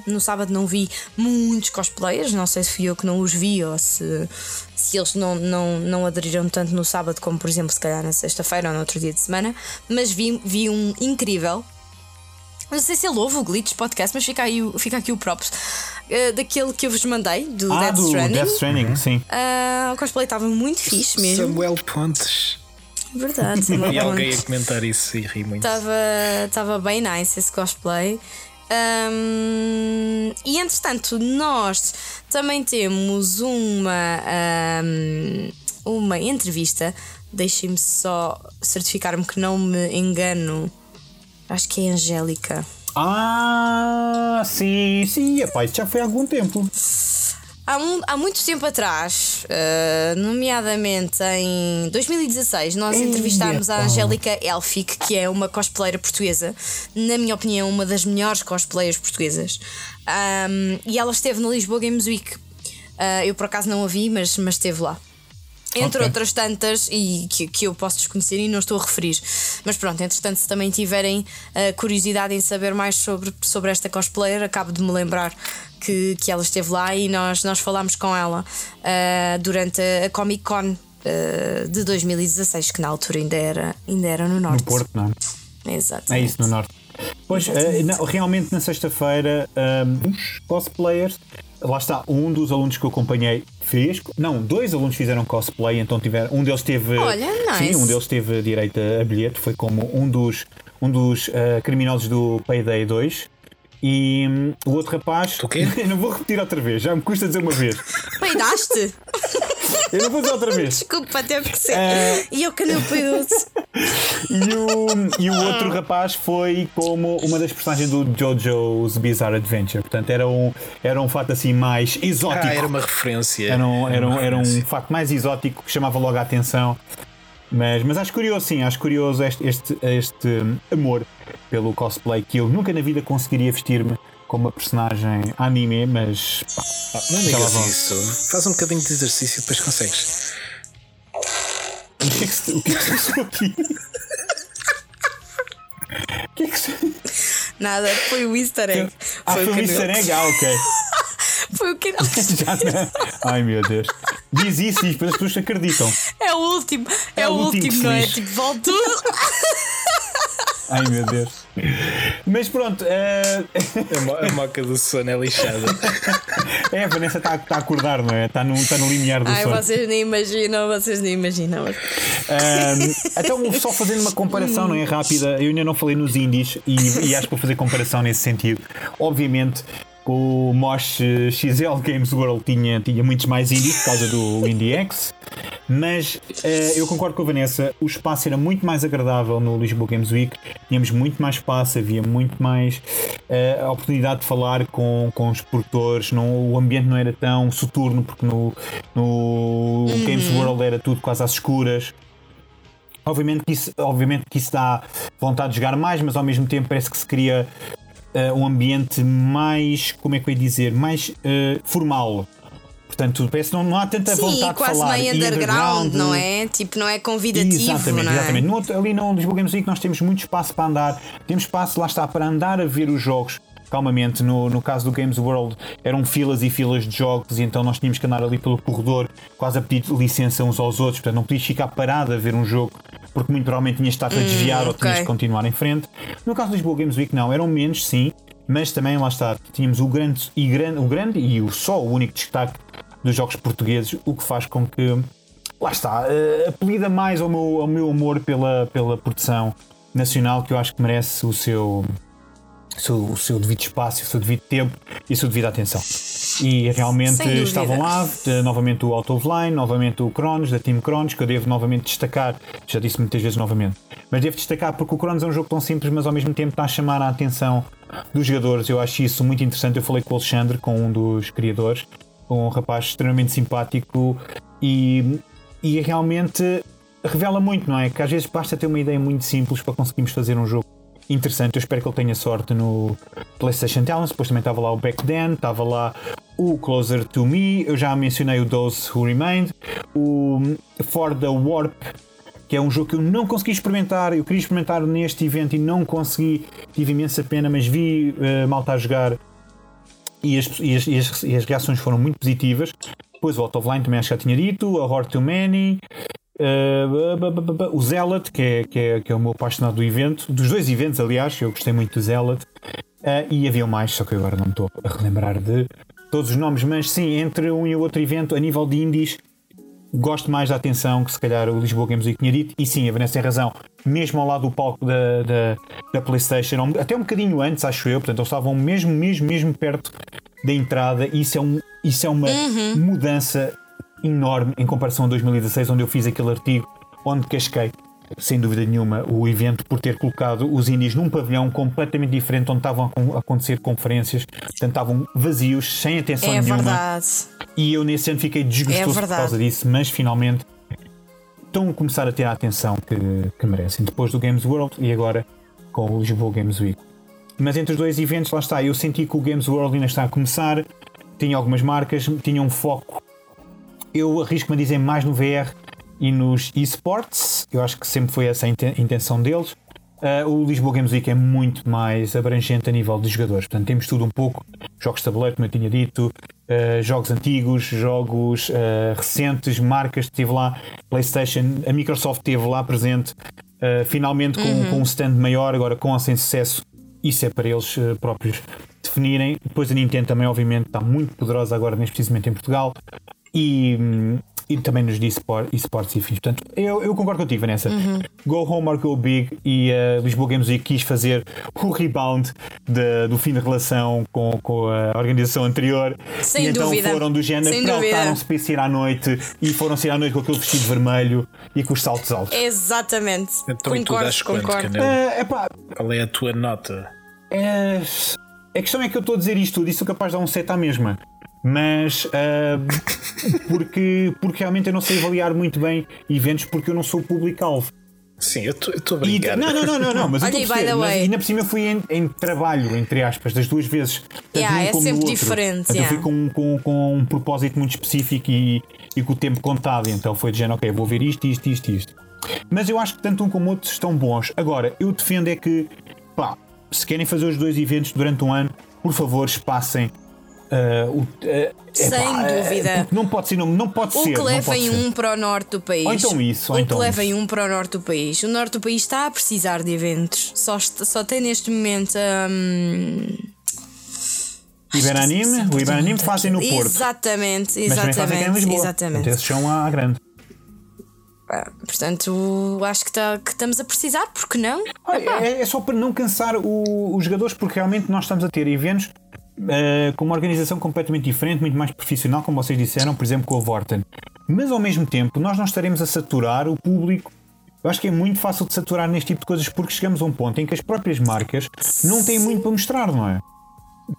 no sábado não vi muitos cosplayers, não sei se fui eu que não os vi ou se, se eles não, não, não aderiram tanto no sábado como, por exemplo, se calhar na sexta-feira ou no outro dia de semana, mas vi, vi um incrível. Não sei se ele ouve o Glitch Podcast, mas fica, aí, fica aqui o props eh, daquele que eu vos mandei, do Ah, Death do Stranding. Death Stranding, sim. Ah, o cosplay estava muito fixe mesmo. Samuel Pontes. Verdade, E alguém a comentar isso e ri muito. Estava bem nice esse cosplay. Um, e entretanto, nós também temos uma, um, uma entrevista. Deixem-me só certificar-me que não me engano Acho que é Angélica. Ah, sim, sim, epá, isso já foi há algum tempo. Há, um- há muito tempo atrás, eh, nomeadamente em 2016, nós entrevistámos a. Angélica Elfic, que é uma cosplayer portuguesa, na minha opinião, uma das melhores cosplayers portuguesas. Ahm, e ela esteve no Lisboa Games Week. Ah, eu por acaso não a vi, mas, mas esteve lá. Entre Ok. outras tantas, e que, que eu posso desconhecer e não estou a referir. Mas pronto, entretanto, se também tiverem ah, curiosidade em saber mais sobre, sobre esta cosplayer, acabo de me lembrar que, que ela esteve lá e nós, nós falámos com ela ah, durante a Comic Con ah, de 2016, que na altura ainda era, ainda era no No Norte. Porto, não é? Exato. É isso, no Norte. Pois, não, realmente na sexta-feira, um, os cosplayers, lá está, um dos alunos que eu acompanhei fez, não, dois alunos fizeram cosplay, então tiveram, um deles teve, Olha, nice. sim, um deles teve direito a bilhete, foi como um dos, um dos eh, criminosos do Payday 2. E hum, o outro rapaz. O quê? Não vou repetir outra vez, já me custa dizer uma vez. Peidaste? Eu não vou dizer outra vez. Desculpa, teve que ser. E eu que não pude. E o, e o outro rapaz foi como uma das personagens do JoJo's Bizarre Adventure. Portanto, era um, era um fato assim mais exótico. Ah, era uma referência. Era um, era, um, era um facto mais exótico que chamava logo a atenção. Mas, mas acho curioso, sim, acho curioso este, este, este amor pelo cosplay que eu nunca na vida conseguiria vestir-me como uma personagem anime, mas pá, não digas isso. Faz um bocadinho de exercício e depois consegues. o que é que se, o que é que se passou aqui? O que é que se... Nada, foi o easter egg. Ah, foi o um que easter egg? Ah, ok. Foi o que não- não. Ai meu Deus. Diz isso e depois as pessoas acreditam. É o último, é, É o o último último, não é? Tipo, volta tudo. Ai meu Deus. Mas pronto, eh, A, mo- a moca do sono é lixada. é, a Vanessa está a acordar, não é? Está no, está no limiar do Ai, sono. vocês nem imaginam, vocês nem imaginam. Ahm, então, só fazendo uma comparação, não é? Rápida, eu ainda não falei nos indies e, e acho que vou fazer comparação nesse sentido. Obviamente, o Mosh XL Games World tinha, tinha muitos mais indies por causa do Indie X, mas eh, eu concordo com a Vanessa, o espaço era muito mais agradável no Lisboa Games Week, tínhamos muito mais espaço, havia muito mais a oportunidade de falar com, com os produtores, não, o ambiente não era tão soturno, porque no, no Games World era tudo quase às escuras. Obviamente que, isso, obviamente que isso dá vontade de jogar mais, mas ao mesmo tempo parece que se cria eh, um ambiente mais, como é que eu ia dizer, mais eh, formal. Portanto, parece que não, não há tanta Sim, vontade de quase falar. meio E underground, não é? Tipo, não é convidativo, Exatamente, não é? exatamente. No outro- ali no Lisboa Games Week nós temos muito espaço para andar, temos espaço, lá está, para andar a ver os jogos calmamente. No, no caso do Games World eram filas e filas de jogos, e então nós tínhamos que andar ali pelo corredor, quase a pedir licença uns aos outros, portanto não podias ficar parado a ver um jogo, porque muito provavelmente tinhas estar a desviar ou Hum, ok. tinhas de continuar em frente. No caso do Lisboa Games Week, não, eram menos, sim, mas também lá está, tínhamos o grande e, grande, o grande e o só o único destaque dos jogos portugueses, o que faz com que lá está, eh, apelida mais ao meu, ao meu amor pela, pela produção nacional que eu acho que merece o seu, seu, o seu devido espaço, o seu devido tempo e a sua devida atenção. E realmente estavam lá, novamente o Out of Line, novamente o Cronos, da Team Cronos, que eu devo novamente destacar, já disse muitas vezes novamente, mas devo destacar porque o Cronos é um jogo tão simples, mas ao mesmo tempo está a chamar a atenção dos jogadores. Eu acho isso muito interessante. Eu falei com o Alexandre, com um dos criadores, um rapaz extremamente simpático e, e realmente revela muito, não é? Que às vezes basta ter uma ideia muito simples para conseguirmos fazer um jogo interessante. Eu espero que ele tenha sorte no PlayStation Talents. Depois também estava lá o Back Then, estava lá o Closer to Me. Eu já mencionei o Those Who Remained, o For the Warp. Que é um jogo que eu não consegui experimentar. Eu queria experimentar neste evento e não consegui. Tive imensa pena, mas vi uh, malta a jogar e as, e, as, e, as, e as reações foram muito positivas. Depois o Out of Line também acho que já tinha dito, a Horde Too Many, uh, o Zealot, que é, que, é, que é o meu apaixonado do evento, dos dois eventos, aliás, eu gostei muito do Zealot, uh, e havia mais, só que agora não me estou a relembrar de todos os nomes, mas sim, entre um e o outro evento, a nível de indies, gosto mais da atenção que se calhar o Lisboa Games Week tinha dito, e sim, a Vanessa tem razão, mesmo ao lado do palco da, da, da PlayStation, até um bocadinho antes, acho eu, portanto, eles estavam mesmo, mesmo, mesmo perto da entrada, e isso é, um, isso é uma mudança enorme em comparação a 2016, onde eu fiz aquele artigo onde casquei. sem dúvida nenhuma, o evento por ter colocado os indies num pavilhão completamente diferente, onde estavam a acontecer conferências, portanto estavam vazios, sem atenção É nenhuma. verdade. E eu nesse ano fiquei desgostoso É por causa disso, mas finalmente estão a começar a ter a atenção que, que merecem. Depois do Games World e agora com o Lisboa Games Week. Mas entre os dois eventos, lá está, eu senti que o Games World ainda está a começar, tinha algumas marcas, tinha um foco. Eu arrisco-me a dizer mais no VR e nos esports, eu acho que sempre foi essa a inten- intenção deles. Ah, o Lisboa Games Week é muito mais abrangente a nível de jogadores, portanto temos tudo um pouco: jogos de tabuleiro, como eu tinha dito, ah, jogos antigos, jogos ah, recentes, marcas que teve lá, PlayStation, a Microsoft esteve lá presente, finalmente com, com um stand maior, agora com ou sem sucesso, isso é para eles próprios definirem. Depois a Nintendo também, obviamente, está muito poderosa agora, neste precisamente em Portugal e, e também nos de esport- esportes e fins. Portanto, eu, eu concordo contigo, Vanessa. Go home or go big e a Lisboa Games Week quis fazer o rebound de- do fim de relação com, com a organização anterior. Sem e então dúvida. foram do género, prepararam-se para sair à noite e foram sair à noite com aquele vestido vermelho e com os saltos altos. Exatamente. Então e tu concordo, concordo. É, epá, Qual é a tua nota? É, a questão é que eu estou a dizer isto tudo e sou capaz de dar um set à mesma. Mas ah, porque, porque realmente eu não sei avaliar muito bem eventos porque eu não sou público-alvo. Sim, eu estou a E- brincar. Não, não, não, não, não, mas eu Olha, estou a e by perceber, mas ainda por cima eu fui em, em trabalho, entre aspas, das duas vezes. Yeah, é sempre diferente, Portanto, Eu yeah. fui com, com, com um propósito muito específico e, e com o tempo contado. Então foi dizendo, ok, vou ver isto, isto, isto, isto. Mas eu acho que tanto um como o outro estão bons. Agora, eu defendo é que, pá, se querem fazer os dois eventos durante um ano, por favor, espaçem. Ah, o, ah, Sem epá, ah, dúvida. não pode ser, não, não pode Ou ser. que não pode levem um para o norte do país. Ou então isso, ou Ou então que levem um para o norte do país. O norte do país está a precisar de eventos. Só, só tem neste momento. hum, Iberanime, o Iberanime fazem no Porto. Exatamente, Mas também fazem aqui em exatamente. Lisboa. exatamente. Portanto, esses são à grande. Ah, Portanto, acho que, tá- que estamos a precisar, porque não? Olha, é, é só para não cansar o- os jogadores, porque realmente nós estamos a ter eventos eh, com uma organização completamente diferente, muito mais profissional, como vocês disseram, por exemplo, com a Vorten. Mas ao mesmo tempo, nós não estaremos a saturar o público. Eu acho que é muito fácil de saturar neste tipo de coisas porque chegamos a um ponto em que as próprias marcas não têm muito para mostrar, não é?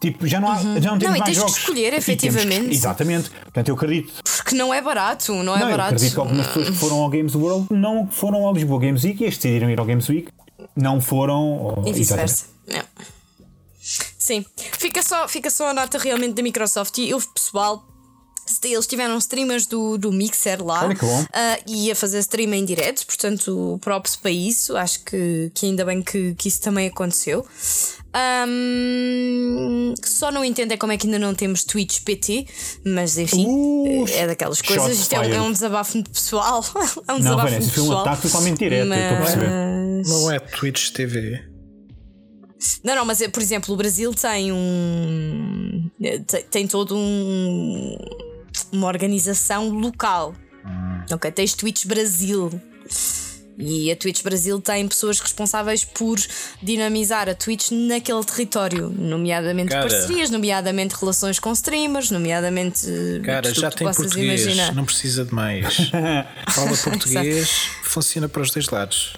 Tipo, já não, há, já não temos Não, e mais jogos. escolher, E temos que- efetivamente. exatamente. Portanto, eu acredito Porque não é barato, não é não, eu barato. acredito que algumas pessoas que foram ao Games World não foram ao Lisboa Games Week e as decidiram ir ao Games Week não foram. ao- E vice-versa. Não. Sim, fica só, fica só a nota realmente da Microsoft e eu, pessoal. Eles tiveram streamers do, do Mixer lá Olha que bom. ah, e a fazer stream em direto, portanto, props para isso. Acho que, que ainda bem que, que isso também aconteceu. Ahm, só não entendo é como é que ainda não temos Twitch PT, mas enfim, Uh, é daquelas coisas. Isto é, um- é um desabafo muito pessoal. é um Não, desabafo Vanessa, muito foi um pessoal. ataque totalmente direto, eu estou a perceber. Mas- Não é Twitch TV. Não, não, mas é, por exemplo, o Brasil tem um. tem, tem todo um. uma organização local. Ok, tens Twitch Brasil. E a Twitch Brasil tem pessoas responsáveis por dinamizar a Twitch naquele território, nomeadamente Cara. parcerias, nomeadamente relações com streamers, nomeadamente. eh, Cara, já tem português, imaginar. não precisa de mais. Fala português, funciona para os dois lados.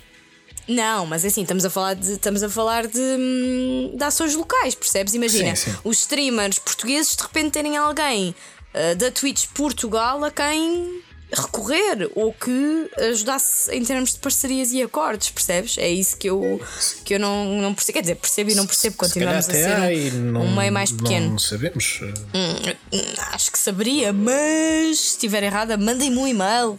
Não, mas assim, estamos a falar de, estamos a falar de, hum, de ações locais, percebes? Imagina, Sim, sim. os streamers portugueses de repente terem alguém ah, da Twitch Portugal a quem recorrer ou que ajudasse em termos de parcerias e acordos, percebes? É isso que eu, que eu não, não percebo. Quer dizer, percebo e não percebo, continuamos a Se calhar ser um, não, um meio mais pequeno. Não sabemos. Acho que saberia, mas se estiver errada, mandem-me um e-mail.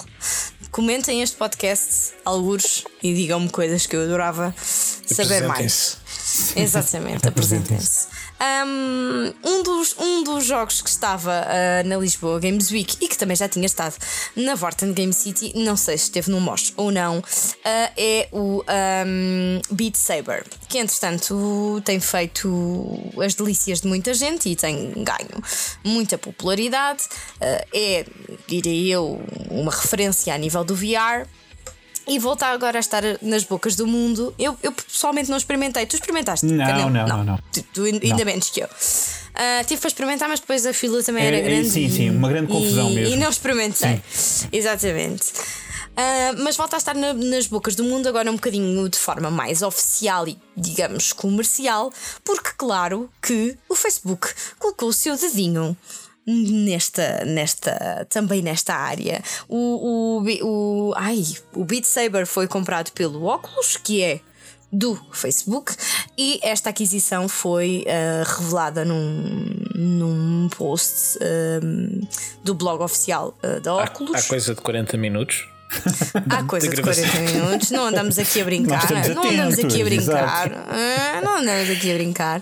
Comentem este podcast, algures, e digam-me coisas que eu adorava saber mais. Apresentem-se. Exatamente, apresentem-se. Um, dos, um dos jogos que estava ah, na Lisboa Games Week e que também já tinha estado na Vorten Game City, não sei se esteve no MOS ou não, ah, é o um, Beat Saber, que entretanto tem feito as delícias de muita gente e tem ganho muita popularidade. Ah, é, diria eu, uma referência a nível do VR. E voltar agora a estar nas bocas do mundo. Eu, eu pessoalmente não experimentei. Tu experimentaste? Não, Canel? não, não, não. Tu, tu ainda menos que eu. Ah, tive para experimentar, mas depois a fila também É, era é, grande. sim, sim, uma grande confusão e, mesmo. E não experimentei. Exatamente. Ah, mas volta a estar na- nas bocas do mundo agora um bocadinho de forma mais oficial e, digamos, comercial, porque, claro, que o Facebook colocou o seu dedinho. Nesta, nesta, também nesta área, o, o, o, ai, o Beat Saber foi comprado pelo Oculus, que é do Facebook e esta aquisição foi ah, revelada num, num post ah, do blog oficial ah, da Há, Oculus. há coisa de 40 minutos. Há coisa de gravação. 40 minutos, não andamos aqui a brincar, estamos não andamos aqui a brincar, ah, não andamos aqui a brincar.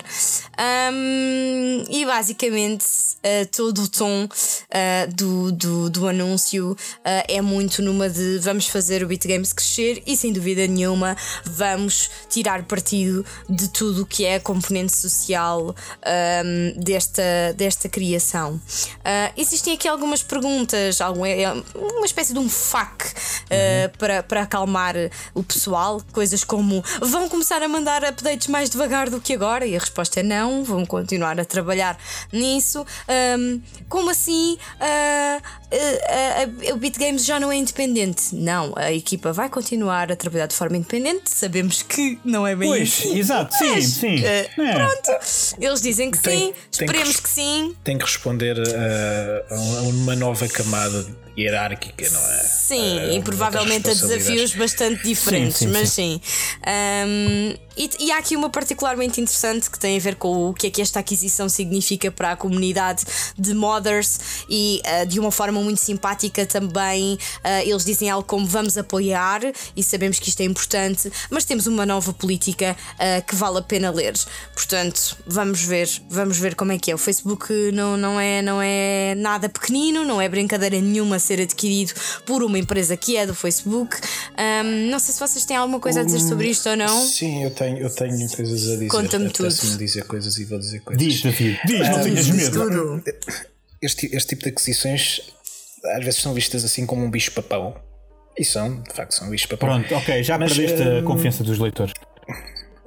E basicamente ah, todo o tom ah, do, do, do anúncio ah, é muito numa de vamos fazer o Beat Games crescer e sem dúvida nenhuma vamos tirar partido de tudo o que é a componente social desta, desta criação. Ah, existem aqui algumas perguntas, algum, é, é uma espécie de um FAQ uh, para, para acalmar o pessoal. Coisas como vão começar a mandar updates mais devagar do que agora? E a resposta é não, vão continuar a trabalhar nisso. Um, como assim? Uh, uh, o Beat Games já não é independente? Não, a equipa vai continuar a trabalhar de forma independente. Sabemos que não é bem Pois, isso. exato, sim, Mas, sim. uh, É. Pronto, eles dizem que Tem- sim, tem que esperemos res- que sim. Tem que responder a, a uma nova camada hierárquica, não é? Sim, A e provavelmente a desafios bastante diferentes, Sim, sim, mas sim. Um, e, e há aqui uma particularmente interessante que tem a ver com o que é que esta aquisição significa para a comunidade de modders e uh, de uma forma muito simpática também. uh, eles dizem algo como vamos apoiar e sabemos que isto é importante, mas temos uma nova política uh, que vale a pena ler. Portanto, vamos ver, vamos ver como é que é. O Facebook não, não, é, não é nada pequenino, não é brincadeira nenhuma ser adquirido por uma empresa que é do Facebook. Um, não sei se vocês têm alguma coisa a dizer sobre isto ou não. Sim, eu tenho, eu tenho coisas a dizer. Conta-me tudo. dizer coisas e vou dizer coisas. Diz, David, diz, não tenhas medo. Tudo. Este, este tipo de aquisições às vezes são vistas assim como um bicho-papão. E são, de facto, são um bicho-papão. Pronto, ok, já Mas, perdeste a hum, confiança dos leitores.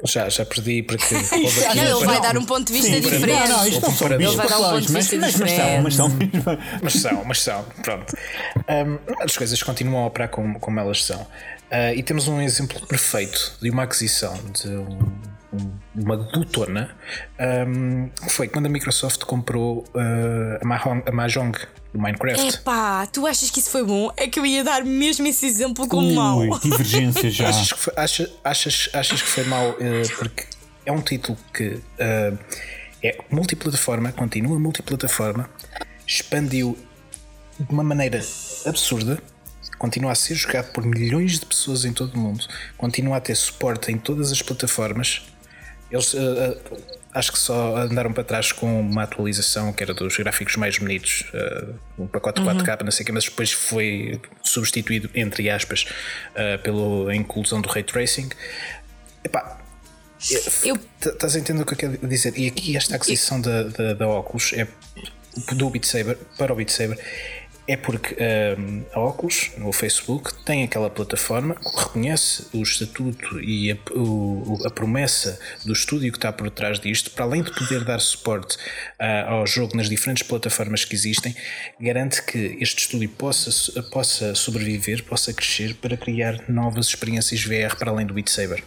Já, já perdi porque. Não, ele vai dar um ponto de vista Sim, diferente. Não, não, isto não são Ele bichos vai dar um ponto de mas, vista mas, mas são, mas são. Mas são, mas são, pronto. Um, as coisas continuam a operar como, como elas são. Uh, e temos um exemplo perfeito de uma aquisição de um- uma glutona. Um, foi quando a Microsoft comprou uh, a, Mahong, a Mahjong do Minecraft. Epá, tu achas que isso foi bom? É que eu ia dar mesmo esse exemplo como mau. Ui, divergência já. Achas que foi, acha- achas, achas que foi mau uh, porque é um título que uh, é multiplataforma, continua multiplataforma, expandiu de uma maneira absurda, continua a ser jogado por milhões de pessoas em todo o mundo, continua a ter suporte em todas as plataformas. Eles uh, acho que só andaram para trás com uma atualização que era dos gráficos mais bonitos, uh, um pacote 4K, não sei o que, mas depois foi substituído, entre aspas, uh, pela inclusão do ray tracing. Epá, Eu Estás a entender o que eu quero dizer? E aqui esta aquisição da, da, da Oculus é do Beat Saber para o Beat Saber é porque hum, a Oculus no Facebook tem aquela plataforma que reconhece o estatuto e a, o- a promessa do estúdio que está por trás disto, para além de poder dar suporte ah, ao jogo nas diferentes plataformas que existem, garante que este estúdio possa, possa sobreviver, possa crescer para criar novas experiências VR para além do Beat Saber.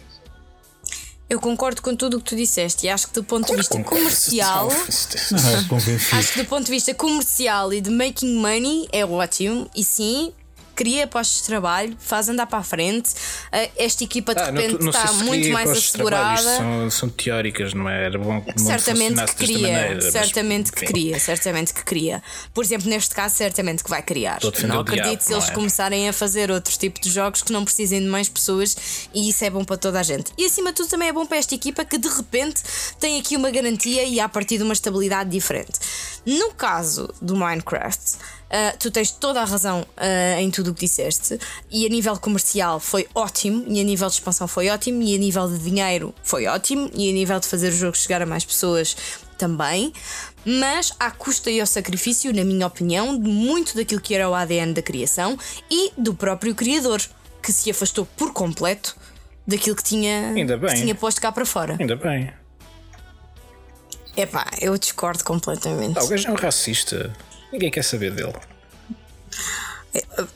Eu concordo com tudo o que tu disseste e acho que do ponto de vista comercial. Ah, convencido. Acho que do ponto de vista comercial e de making money é ótimo e sim. Cria postos de trabalho, faz andar para a frente. Ah, Esta equipa de Ah, repente não está se muito mais assegurada. São, são teóricas, não é? Era bom que Certamente que cria, maneira, mas, certamente que enfim. cria, certamente que cria. Por exemplo, neste caso, certamente que vai criar. Não diabo, acredito se eles é? começarem a fazer outros tipos de jogos que não precisem de mais pessoas e isso é bom para toda a gente. E acima de tudo também é bom para esta equipa que de repente tem aqui uma garantia e a partir de uma estabilidade diferente. No caso do Minecraft. Ah, tu tens toda a razão ah, em tudo o que disseste, e a nível comercial foi ótimo, e a nível de expansão foi ótimo, e a nível de dinheiro foi ótimo, e a nível de fazer o jogo chegar a mais pessoas também, mas à custa e ao sacrifício, na minha opinião, de muito daquilo que era o ADN da criação e do próprio criador, que se afastou por completo daquilo que tinha, Ainda bem. que tinha posto cá para fora. Ainda bem. Epá, eu discordo completamente. Ah, o gajo é um racista. Ninguém quer saber dele.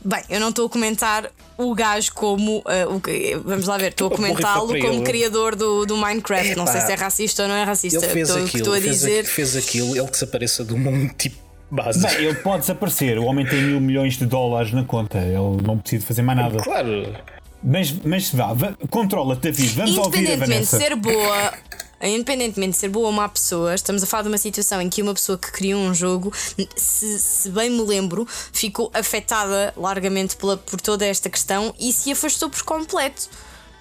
Bem, eu não estou a comentar o gajo como. Uh, o que, vamos lá ver, estou a comentá-lo como criador do, do Minecraft. não sei se é racista ou não é racista. Ele fez estou, aquilo, estou a fez, dizer. fez aquilo, ele desapareça do mundo tipo base. Bem, ele pode desaparecer. O homem tem mil milhões de dólares na conta. Ele não precisa fazer mais nada. Claro. Mas, mas vá, vá controla-te, David. Vamos ouvir a Independentemente de Vanessa. ser boa. Independentemente de ser boa ou má pessoa, estamos a falar de uma situação em que uma pessoa que criou um jogo, se, se bem me lembro, ficou afetada largamente pela, por toda esta questão e se afastou por completo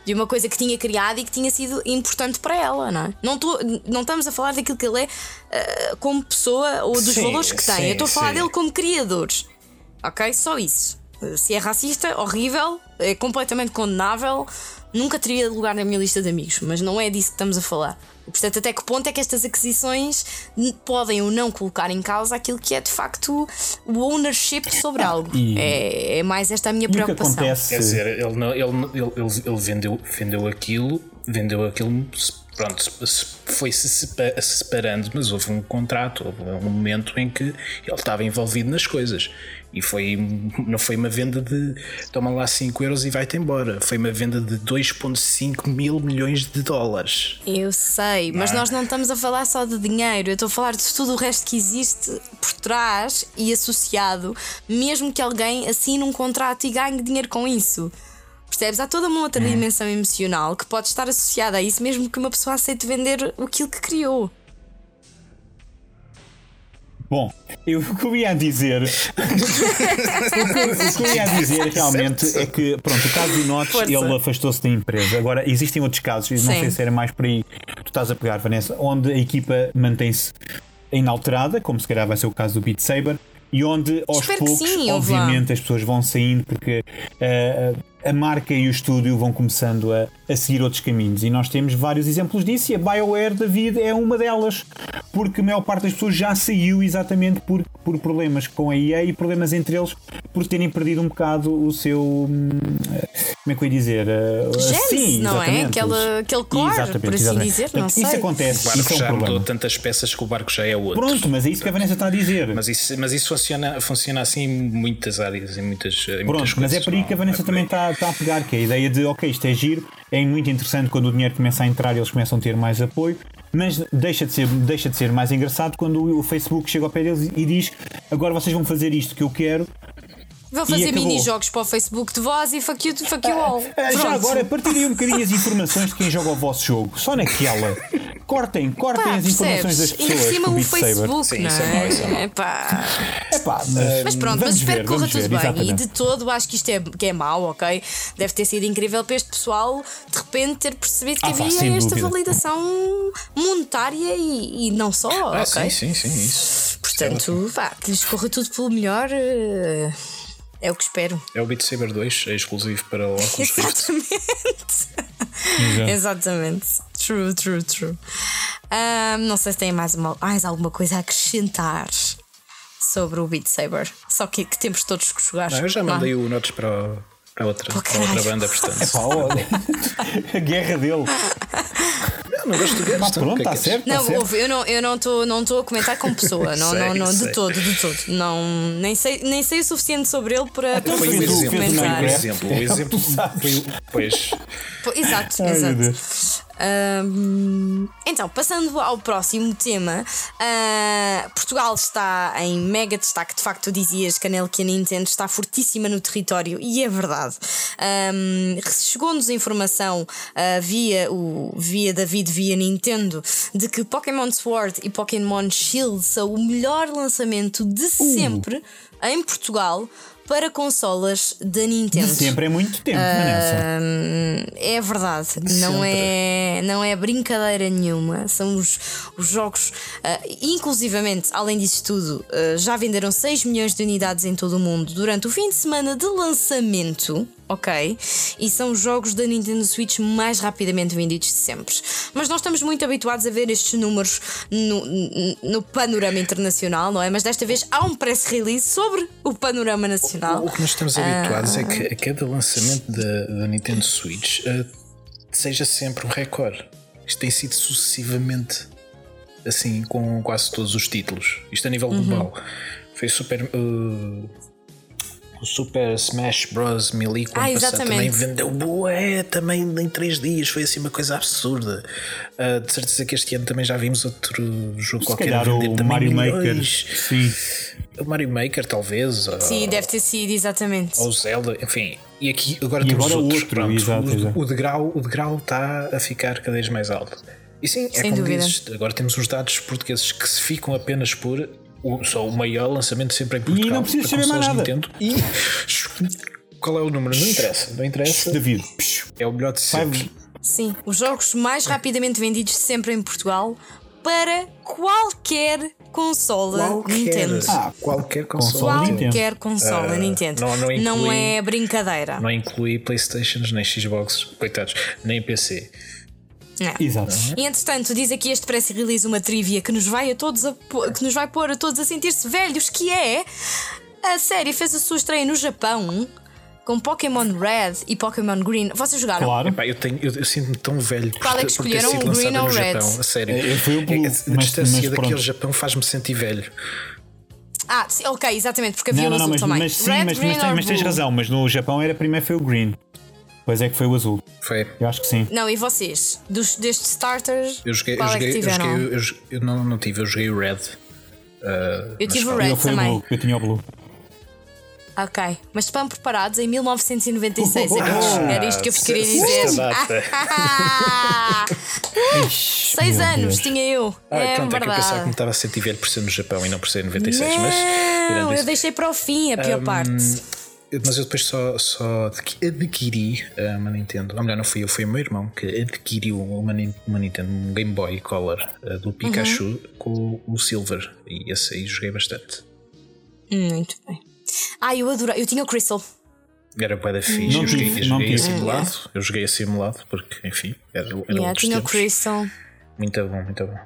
de uma coisa que tinha criado e que tinha sido importante para ela, não é? Não, tô, não estamos a falar daquilo que ele é ah, como pessoa ou dos Sim, valores que tem. sim, Eu estou a falar sim. dele como criador. Ok? Só isso. Se é racista, horrível, é completamente condenável, nunca teria lugar na minha lista de amigos, mas não é disso que estamos a falar. E, portanto, até que ponto é que estas aquisições podem ou não colocar em causa aquilo que é de facto o ownership sobre algo? e- É, é mais esta a minha E o que preocupação. acontece? Quer dizer, ele, não- ele, ele, ele, ele vendeu, vendeu aquilo, vendeu aquilo, pronto, se- foi-se sepa- separando, mas houve um contrato, houve um momento em que ele estava envolvido nas coisas. E foi, não foi uma venda de toma lá 5 euros e vai-te embora. Foi uma venda de 2,5 mil milhões de dólares. Eu sei, mas é? nós não estamos a falar só de dinheiro, eu estou a falar de tudo o resto que existe por trás e associado, mesmo que alguém assine um contrato e ganhe dinheiro com isso. Percebes? Há toda uma outra dimensão emocional que pode estar associada a isso, mesmo que uma pessoa aceite vender aquilo que criou. Bom, eu, o que eu ia dizer. o, que, eu ia dizer realmente é que, pronto, o caso do Notch, Força. ele afastou-se da empresa. Agora, existem outros casos, e não Sim. sei se era mais por aí que tu estás a pegar, Vanessa, onde a equipa mantém-se inalterada, como se calhar vai ser o caso do Beat Saber, e onde aos Espero poucos, sim, obviamente, as pessoas vão saindo porque eh, a marca e o estúdio vão começando a, a seguir outros caminhos. E nós temos vários exemplos disso, e a BioWare, David, é uma delas, porque a maior parte das pessoas já saiu exatamente por, por problemas com a EA e problemas entre eles por terem perdido um bocado o seu. hum, Como é que eu ia dizer? Genes, sim, não é? Aquele- aquele core, Exatamente, por assim exatamente. dizer, não Isso sei. acontece, O barco isso é um já mudou problema. tantas peças que o barco já é outro. Pronto, mas é isso que a Vanessa está a dizer. Mas isso, mas isso funciona, funciona assim em muitas áreas, em muitas, em muitas Pronto, mas coisas, é por aí que a Vanessa é também aí. Está, está a pegar, que é a ideia de ok, isto é giro, é muito interessante quando o dinheiro começa a entrar eles começam a ter mais apoio, mas deixa de ser, deixa de ser mais engraçado quando o Facebook chega ao pé deles e diz agora vocês vão fazer isto que eu quero. Vou fazer mini-jogos para o Facebook de voz e fuck you, fuck you all. Ah, já agora partilhem um bocadinho as informações de quem joga o vosso jogo, só naquela. Cortem, cortem Pá, as informações das pessoas. Ainda por cima o Beat Saber. Facebook, Sim, não isso é isso é mau. é? Epá. Epá, mas, Mas pronto, vamos mas espero ver, que corra tudo ver, bem. E exatamente. de todo acho que isto é, que é mau, ok? Deve ter sido incrível para este pessoal de repente ter percebido que Ah, pá, havia esta dúvida. validação monetária e, e não só, Ah, ok? sim, sim, sim, isso. Portanto, vá, que lhes corra tudo pelo melhor. eh, É o que espero. É o Beat Saber 2, é exclusivo para o Oculus Rift. Exatamente. Exatamente. True, true, true. Ahm, não sei se tem mais, uma, mais alguma coisa a acrescentar sobre o Beat Saber. Só que, que temos todos que jogar. Não, eu já mandei o notes para, para, outra, Pô, para outra banda, portanto. Pá, olha, a guerra dele. Eu não gosto de Pá, Gerson. pronto, é está é? certo. Tá Não, certo. ouve, eu não eu não estou não tô a comentar como pessoa, não, Sei, não, não, de todo, de todo. Não, nem, sei, nem sei o suficiente sobre ele para, para Foi fez um exemplo. Foi um exemplo. O exemplo foi. o- Pois. Exato, exato. Ahm, então, passando ao próximo tema, ah, Portugal está em mega destaque. De facto, tu dizias, Canel, que a Nintendo está fortíssima no território, e é verdade. Ahm, Chegou-nos informação ah, via, o, via David, via Nintendo, de que Pokémon Sword e Pokémon Shield são o melhor lançamento de sempre em Portugal para consolas da Nintendo. De sempre é muito tempo, Vanessa. Hum, é verdade, não é, não é brincadeira nenhuma. São os, os jogos, ah, inclusivamente, além disso tudo, ah, já venderam 6 milhões de unidades em todo o mundo durante o fim de semana de lançamento. Ok? E são os jogos da Nintendo Switch mais rapidamente vendidos de sempre. Mas nós estamos muito habituados a ver estes números no, no- no panorama internacional, não é? Mas desta vez há um press release sobre o panorama nacional. O que nós estamos habituados é que a cada lançamento da, da Nintendo Switch eh, seja sempre um recorde. Isto tem sido sucessivamente assim com quase todos os títulos. Isto a nível global. Foi super. eh, O Super Smash Bros. Melee que o Ah, passado também vendeu bué, também em 3 dias, foi assim uma coisa absurda. Ah, de certeza que este ano também já vimos outro jogo Se qualquer a vender o também Mario Maker. Sim. O Mario Maker, talvez. ou- Sim, deve ter sido exatamente. Ou Zelda, enfim. E aqui agora E temos agora outros. outro, pronto, exato, o, o degrau o degrau está a ficar cada vez mais alto. E sim, é Sem como dúvida. dizes, agora temos os dados portugueses que se ficam apenas por o, só o maior lançamento sempre em Portugal. não precisas para saber mais nada. Nintendo. E qual é o número? Não interessa. Não interessa. David, É o melhor de sempre. Sim, os jogos mais rapidamente vendidos sempre em Portugal para qualquer consola Nintendo. Ah, qualquer console. console Nintendo. Qualquer consola Ah, Nintendo. não- não inclui- é brincadeira. Não inclui Playstations, nem Xbox, coitados, nem PC. Não. Exato. E entretanto, diz aqui este press release uma trivia que nos vai a todos a, que nos vai pôr a todos a sentir-se velhos, que é a série fez a sua estreia no Japão com Pokémon Red e Pokémon Green. Vocês jogaram? Claro. Epá, eu, tenho, eu, eu sinto-me tão velho Qual é que por ter escolheram, sido o green ou red? Japão, a sério. É, foi o Blue, a mas- distância mas ao Japão faz-me sentir velho. Ah, ok, exatamente, porque havia Não, não, não, mas, também. mas sim, Red, mas, mas, tens- mas tens razão. Mas no Japão era primeiro foi o green. Depois é que foi o azul. Foi. Eu acho que sim. Não, e vocês? Dos, destes starters, Eu joguei, eu qual é joguei, que eu, joguei, eu, joguei- eu não, não tive, eu joguei o Red. Ah, Eu mas tive o Red Eu fui o também. blue. Eu tinha o blue. Ok, mas estão preparados em 1996, amigos. Ah, Era isto que eu vos queria dizer. data. Seis Meu anos Deus. tinha eu. Ah, é pronto, é que eu pensava que me verdade. estava a sentir velho por ser no Japão e não por ser em 96, mas tirando Não, eu isso. deixei para o fim a pior parte. Mas eu depois só, só adqui- adquiri uma Nintendo. Ou melhor, não fui eu, foi o meu irmão que adquiriu uma, uma Nintendo, um Game Boy Color ah, do Pikachu Uhum. com o Silver. E esse aí joguei bastante. Muito bem. Ah, eu adorei. Eu tinha o Crystal. Era bué da fixe. Não eu joguei, tive, eu não joguei a tive. simulado. Eu joguei a simulado porque, enfim, era, era Yeah, tinha o. Crystal. Muito bom, muito bom.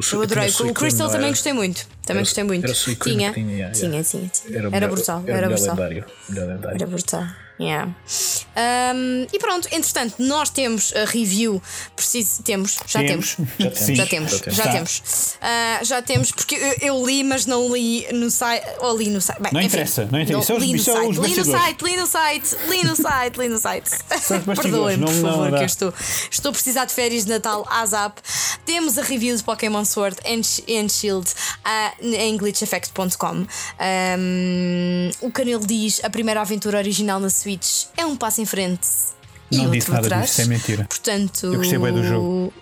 O Eu adorei. O Crystal também era? gostei muito. Também Era- gostei muito. era tinha. tinha, tinha, tinha, Era brutal. Era, brutal. Era brutal. Yeah. Um, e pronto, entretanto, nós temos a review. Preciso, temos, já temos. Já Sim. Já temos, Já temos. já temos. Ah, já temos, porque eu, eu li, mas não li no site. Ou li no site. Bem, Não enfim, interessa, não interessa. Li no site, li no site, li no site, li no site, li no site. Perdoem-me, por não- não favor, dá. que eu estou, estou a precisar de férias de Natal à Zap. Temos a review de Pokémon Sword and, and Shield ah, em glitcheffect.com. Um, o Canelo diz: a primeira aventura original na Switch é um passo em frente. E Não outro disse nada atrás. disso, é mentira. Portanto, Eu gostei bem do jogo.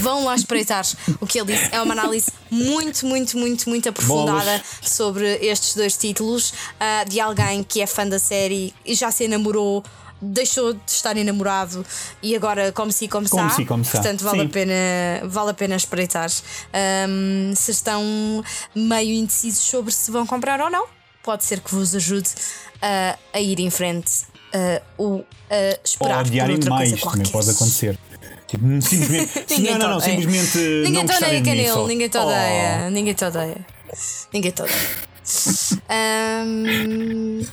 Vão lá espreitar o que ele disse. É uma análise muito, muito, muito, muito aprofundada Bolas. sobre estes dois títulos ah, de alguém que é fã da série e já se enamorou. Deixou de estar enamorado e agora come se come Come sa. se come sa. Portanto, vale a, pena, vale a pena espreitar. Ahm, se estão meio indecisos sobre se vão comprar ou não, pode ser que vos ajude a, a ir em frente ah, ou a Ou esperar por odiarem outra mais, coisa também qualquer. pode acontecer. Tipo, simplesmente. Ninguém não, não, não, simplesmente. Ninguém te odeia, Canelo. Ninguém te Oh. odeia. Ninguém te odeia. Ninguém te odeia. Ahm,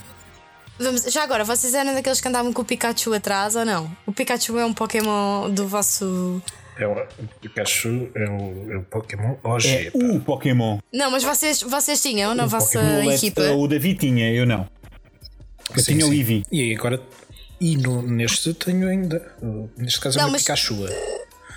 vamos, já agora, vocês eram daqueles que andavam com o Pikachu atrás ou não? O Pikachu é um Pokémon do vosso. É o, o Pikachu é o, é o Pokémon OG. É o Pokémon. Não, mas vocês, vocês tinham na vossa Pokémon Let's- equipa. o David tinha, eu não. Eu Sim, tinha o sim. Eevee. E aí agora. E no, neste tenho ainda. Neste caso é Não, uma mas- Pikachu.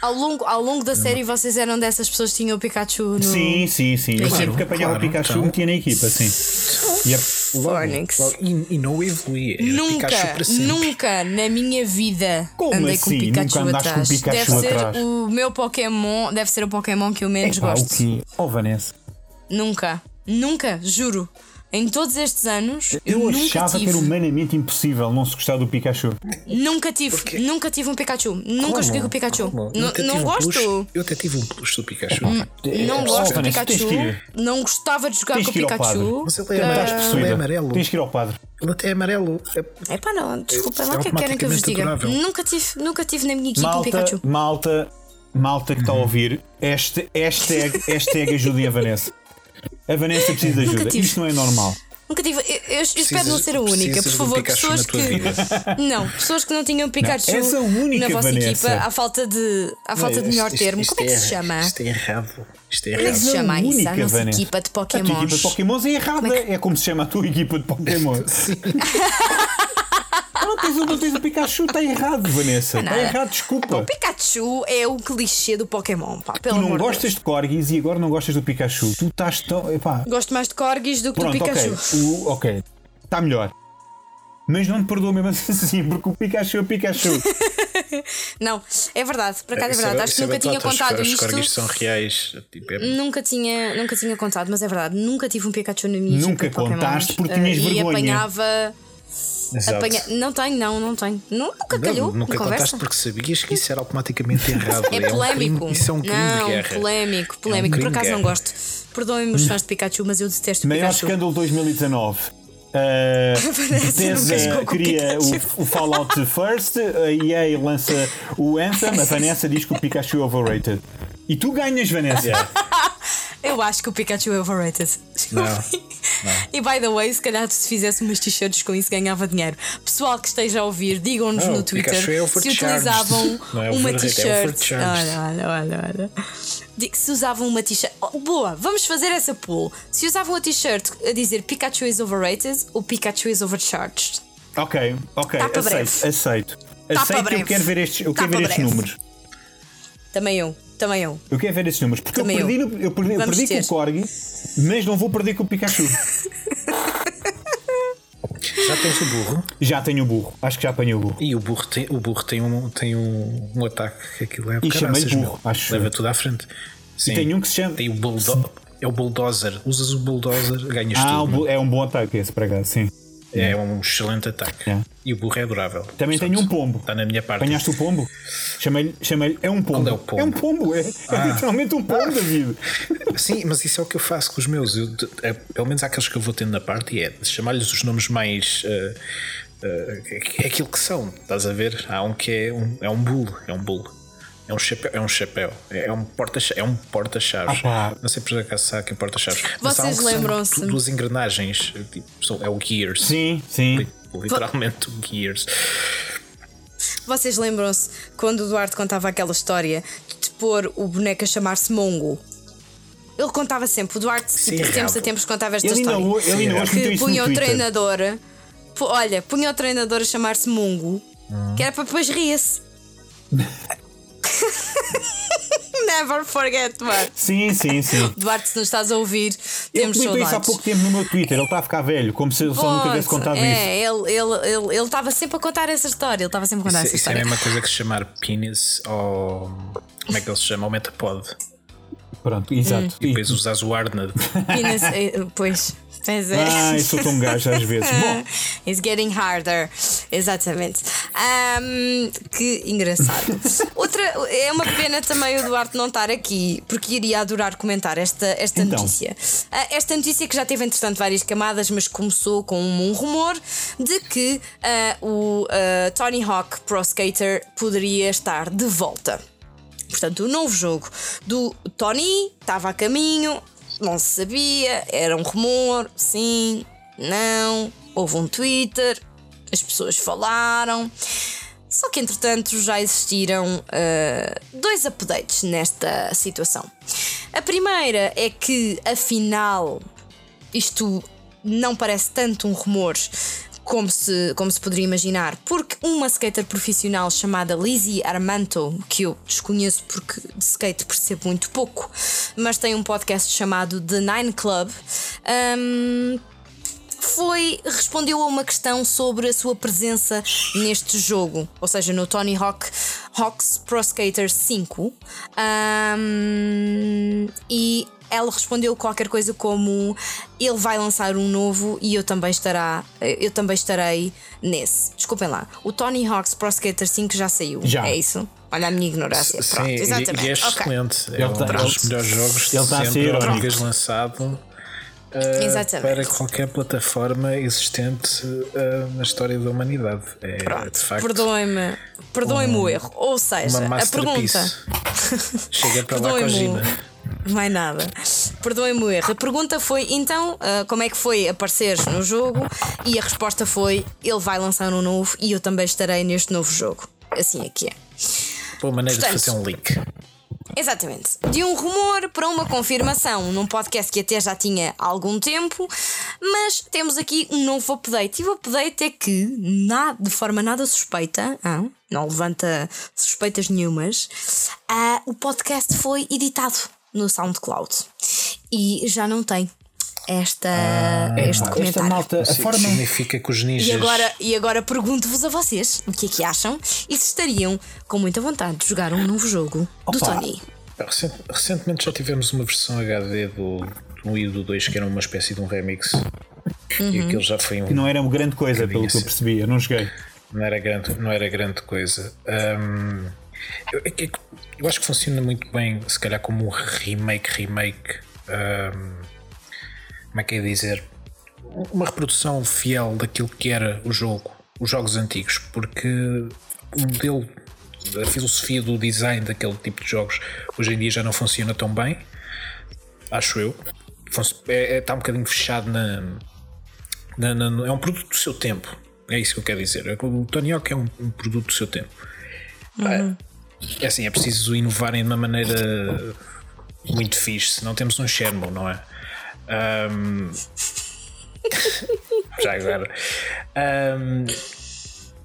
Ao longo, ao longo da série, vocês eram dessas pessoas que tinham o Pikachu no. Sim, sim, sim. Eu Claro, sempre que apanhava claro, o Pikachu então. metia na equipa, sim. Yep. Phonics. Logo, e, e não evolui. Era Nunca, nunca na minha vida Como andei assim? com Pikachu Nunca andaste com atrás. Pikachu deve ser atrás? o meu Pokémon, deve ser o Pokémon que eu menos Epá, gosto. o quê? Oh, Vanessa. Nunca, nunca, juro. Em todos estes anos, eu, Eu nunca achava tive. que era humanamente impossível não se gostar do Pikachu. Nunca tive, nunca tive um Pikachu. Nunca Como? joguei com o Pikachu. Não um gosto. Eu até tive um plush do Pikachu. Não Oh, gosto do Pikachu. Não gostava de jogar com o que ir ao Pikachu. Mas ele é, amarelo. ele é amarelo. Tens que ir ao padre. Ele até é amarelo. É- É pá, não, desculpa É lá, o que é que querem que eu vos diga? Nunca tive, nunca tive na minha equipa um Pikachu. malta, malta que está a ouvir, este, hashtag, hashtag ajudem a Vanessa. A Vanessa precisa de Nunca ajuda. tive. Isto não é normal. Nunca tive. Eu, eu espero não ser a única, por um favor. Pessoas que. Não, pessoas que não tinham Pikachu a única, na vossa Vanessa. equipa, à falta de, à falta de melhor termo. Como é que se chama? Isto é errado. Isto é Como é que errado. se chama a isso? única, A nossa Vanessa. equipa de A tua Pokémons. equipa de Pokémons é errada. É como se chama a tua equipa de Pokémon. não, tens não tens o Pikachu, está errado, Vanessa. Está errado, desculpa. O Pikachu é o clichê do Pokémon, pá, pelo Tu não gostas de corgis e agora não gostas do Pikachu. Tu estás tão. Epá. Gosto mais de corgis do que Pronto, do Pikachu. ok. O- Ok. Está melhor. Mas não te perdoo mesmo assim, porque o Pikachu é o Pikachu. Não, é verdade, por acaso é Isso verdade. Acho que isso nunca tinha os contado Os isto. corgis são reais. Tipo, é- Nunca tinha, nunca tinha contado, mas é verdade. Nunca tive um Pikachu na minha Nunca contaste Pokémons. porque tinhas Eh, vergonha. E apanhava. Exato. apanha- Não tenho, não, não tenho. Nu- Nunca Não, calhou. nunca contaste porque sabias que isso era automaticamente errado. É um crime- polémico. isso é um crime não, de guerra. polémico, É um polémico. crime Por acaso não gosto. Perdoem-me os fãs de Pikachu, mas eu detesto o Maior Pikachu. escândalo 2019. Uh, Vanessa Bethesda cria o, o Fallout First, a EA lança o Anthem, a Vanessa diz que o Pikachu é overrated. E tu ganhas, Vanessa. Eu acho que o Pikachu é overrated. Não, E by the way, se calhar se fizesse umas t-shirts com isso ganhava dinheiro. Pessoal que esteja a ouvir, digam-nos Não, no o Twitter é se utilizavam Não é uma é t-shirt. overcharged. olha, olha, olha, olha. Se usavam uma t-shirt. Oh, boa, vamos fazer essa pool. Se usavam a t-shirt a dizer Pikachu is overrated ou Pikachu is overcharged. Ok, ok, aceito, aceito. Aceito que eu quero ver estes, eu quero ver estes números. Também eu, também eu. Eu quero ver estes números. Porque Também eu perdi, eu. no- eu perdi, eu perdi com o Corgi, mas não vou perder com o Pikachu. Já tens o burro. Já tenho o burro. Acho que já apanhei o burro. E o burro tem, o burro tem, um, tem um, um ataque que aquilo é E caraças, burro, acho. Leva tudo à frente. Sim. tem um que se chama- Tem o bulldo É o bulldozer. Usas o bulldozer, ganhas Ah, tudo. bu- é um bom ataque esse, para cá, sim. É um excelente ataque. Yeah. E o burro é adorável. Também tenho um pombo. Está na minha parte. Apanhaste o pombo? Chamei-lhe, chamei é um pombo. Qual é pombo? É um pombo, é, é Ah. literalmente um pombo, David. Sim, mas isso é o que eu faço com os meus. Eu, é, pelo menos aqueles que eu vou tendo na parte é chamar-lhes os nomes mais. eh, é aquilo que são, estás a ver? Há um que é um, é um bull, é um bull. É um chapéu, é um chapéu, é um porta-chaves, é um porta-chaves. Ah, pá. Não sei por acaso se há aqui porta-chaves. Vocês lembram-se? duas engrenagens, tipo, é o gears. Sim, sim. Li- Literalmente o gears. Vocês lembram-se quando o Duarte contava aquela história de pôr o boneco a chamar-se Mongo? Ele contava sempre, o Duarte, Sim, tipo, de tempos a tempos, contava esta Ele história. ho- ele meteu que punha o treinador, olha, punha o treinador a chamar-se Mungo, Hum. que era para depois ria-se. Never forget, mano. Sim, sim, sim. Duarte, se nos estás a ouvir, Ele temos comentou isso há saudades. pouco tempo no meu Twitter. Ele está a ficar velho, como se ele só nunca tivesse contado isso. é, ele ele ele ele estava sempre a contar essa história. Ele estava sempre a contar Isso, essa isso é a história. mesma coisa que se chamar penis ou. Como é que ele se chama? O metapod. Pronto, exato. Hum. E depois usas o Arnold. Penis, eh, pois, pois é. Ah, sou tão gajo às vezes. Bom, It's getting harder. Exatamente. Ahm, que engraçado. Outra, é uma pena também o Duarte não estar aqui, porque iria adorar comentar esta, esta Então. notícia. Ah, esta notícia que já teve, entretanto, várias camadas, mas começou com um, rumor de que ah, o ah, Tony Hawk Pro Skater poderia estar de volta. Portanto, o novo jogo do Tony estava a caminho, não se sabia, era um rumor, sim, não, houve um Twitter, as pessoas falaram. Só que entretanto já existiram ah, dois updates nesta situação. A primeira é que afinal isto não parece tanto um rumor como se, como se poderia imaginar, porque uma skater profissional chamada Lizzie Armanto, que eu desconheço porque de skate percebo muito pouco, mas tem um podcast chamado The Nine Club. hum, foi respondeu a uma questão sobre a sua presença neste jogo, ou seja, no Tony Hawk Hawks Pro Skater 5. Ahm, e ela respondeu qualquer coisa como ele vai lançar um novo e eu também estará, eu também estarei nesse. Desculpem lá. O Tony Hawk's Pro Skater 5 já saiu. Já. É isso? Olha a minha ignorância. Sim, Pronto, e- exatamente. e é excelente. Ele é um tá- dos melhores jogos de ele tá a ser sempre vez lançado. eh, Exatamente. para qualquer plataforma existente eh, na história da humanidade. É de Pronto, facto perdoem-me perdoem o erro. Ou seja, uma a pergunta. Chega para lá. Kojima. Mais nada. Perdoem-me o erro. A pergunta foi então ah, como é que foi aparecer no jogo e a resposta foi ele vai lançar um novo e eu também estarei neste novo jogo. Assim é que é. Boa maneira Portanto, de fazer um leak. Exatamente. De um rumor para uma confirmação num podcast que até já tinha algum tempo, mas temos aqui um novo update. E o update é que, nada, de forma nada suspeita, ah, não levanta suspeitas nenhumas, ah, o podcast foi editado no SoundCloud e já não tem esta, este Esta comentário. malta, a forma. significa que os ninjas. E agora, e agora pergunto-vos a vocês o que é que acham e se estariam com muita vontade de jogar um novo jogo do Opa. Tony. Recent- Recentemente já tivemos uma versão HD do, do 1 e do 2 que era uma espécie de um remix. E aquilo já foi um. Que não era uma grande coisa, pelo que eu Sim. percebi. Eu não joguei. Não era grande, não era grande coisa. Ahm, eu, é que- eu acho que funciona muito bem, se calhar, como um remake, remake. ahm, como é que é dizer? Uma reprodução fiel daquilo que era o jogo, os jogos antigos, porque o modelo, a filosofia do design daquele tipo de jogos hoje em dia já não funciona tão bem, acho eu. É, é- está um bocadinho fechado na, na- na- é um produto do seu tempo. É isso que eu quero dizer. O Tony Hawk é um, um produto do seu tempo. Pá, É assim, é preciso inovarem de uma maneira muito fixe, senão temos um Shenmue, não é? Ahm, Já agora. Ahm,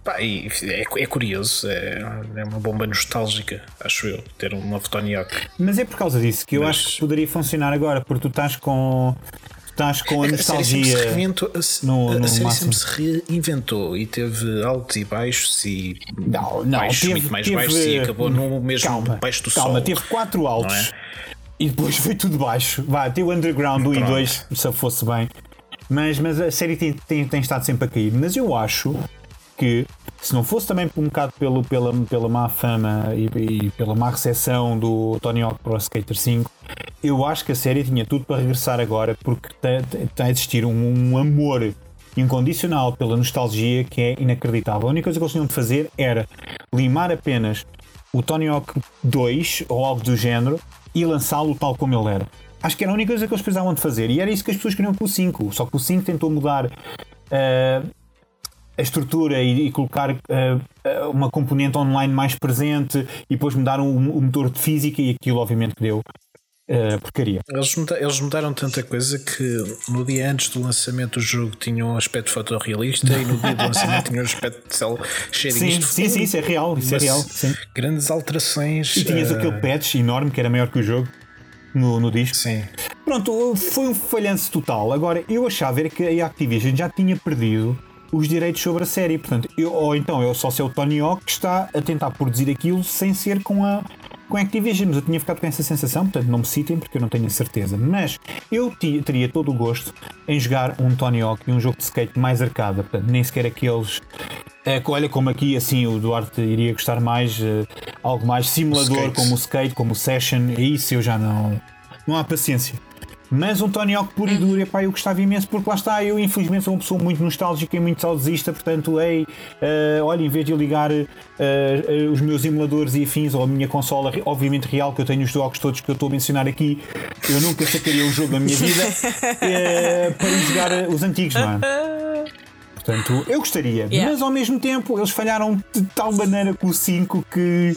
pá, e é, é curioso, é, é uma bomba nostálgica, acho eu, ter um novo Tony Hawk. Mas é por causa disso que eu Mas- acho que poderia funcionar agora, porque tu estás com. Estás com a A série sempre se nostalgia. reinventou, a, se- no- a no série máximo. sempre se reinventou e teve altos e baixos e Não, não, baixos, teve, muito mais teve- baixos e acabou no mesmo calma, baixo do calma, sol. teve quatro altos não é? e depois foi tudo baixo. Vá, teve o Underground 1 e Pronto. 2, se fosse bem. Mas, mas a série tem, tem, tem estado sempre a cair. Mas eu acho que se não fosse também um bocado pelo, pela, pela má fama e, e pela má recepção do Tony Hawk Pro Skater 5, eu acho que a série tinha tudo para regressar agora porque está a existir um, um amor incondicional pela nostalgia que é inacreditável. A única coisa que eles tinham de fazer era limar apenas o Tony Hawk 2 ou algo do género e lançá-lo tal como ele era. Acho que era a única coisa que eles precisavam de fazer e era isso que as pessoas queriam com o 5. Só que o 5 tentou mudar ah, a estrutura e, e colocar ah, uma componente online mais presente e depois mudar o, o motor de física e aquilo obviamente que deu ah, porcaria. Eles, muda- eles mudaram tanta coisa que no dia antes do lançamento do jogo tinha um aspecto fotorrealista e no dia do lançamento tinha um aspecto de céu cheirinho Sim, de sim, sim, isso é real, isso é real. Sim. Grandes alterações. E tinhas eh, aquele patch enorme que era maior que o jogo no, no disco. Sim. Pronto, foi um falhanço total. Agora, eu achava que a Activision já tinha perdido os direitos sobre a série. Portanto, eu, ou então eu só sei o Tony Hawk que está a tentar produzir aquilo sem ser com a, com Activision. Mas eu tinha ficado com essa sensação, portanto não me citem porque eu não tenho a certeza. Mas eu teria todo o gosto em jogar um Tony Hawk e um jogo de skate mais arcada. Portanto, nem sequer aqueles. É, que olha como aqui assim o Duarte iria gostar mais eh, algo mais simulador skate. como o skate, como o session, e isso eu já não não há paciência. Mas um Tony Hawk puro e duro, epá, eu gostava imenso, porque lá está, eu infelizmente sou uma pessoa muito nostálgica e muito saudosista, portanto, ei, eh, olha, em vez de eu ligar eh, eh, os meus emuladores e afins, ou a minha consola, obviamente real, que eu tenho os jogos todos que eu estou a mencionar aqui, eu nunca sacaria um jogo da minha vida para jogar os antigos, não é? Portanto, eu gostaria, Yeah. mas ao mesmo tempo eles falharam de tal maneira com o 5 que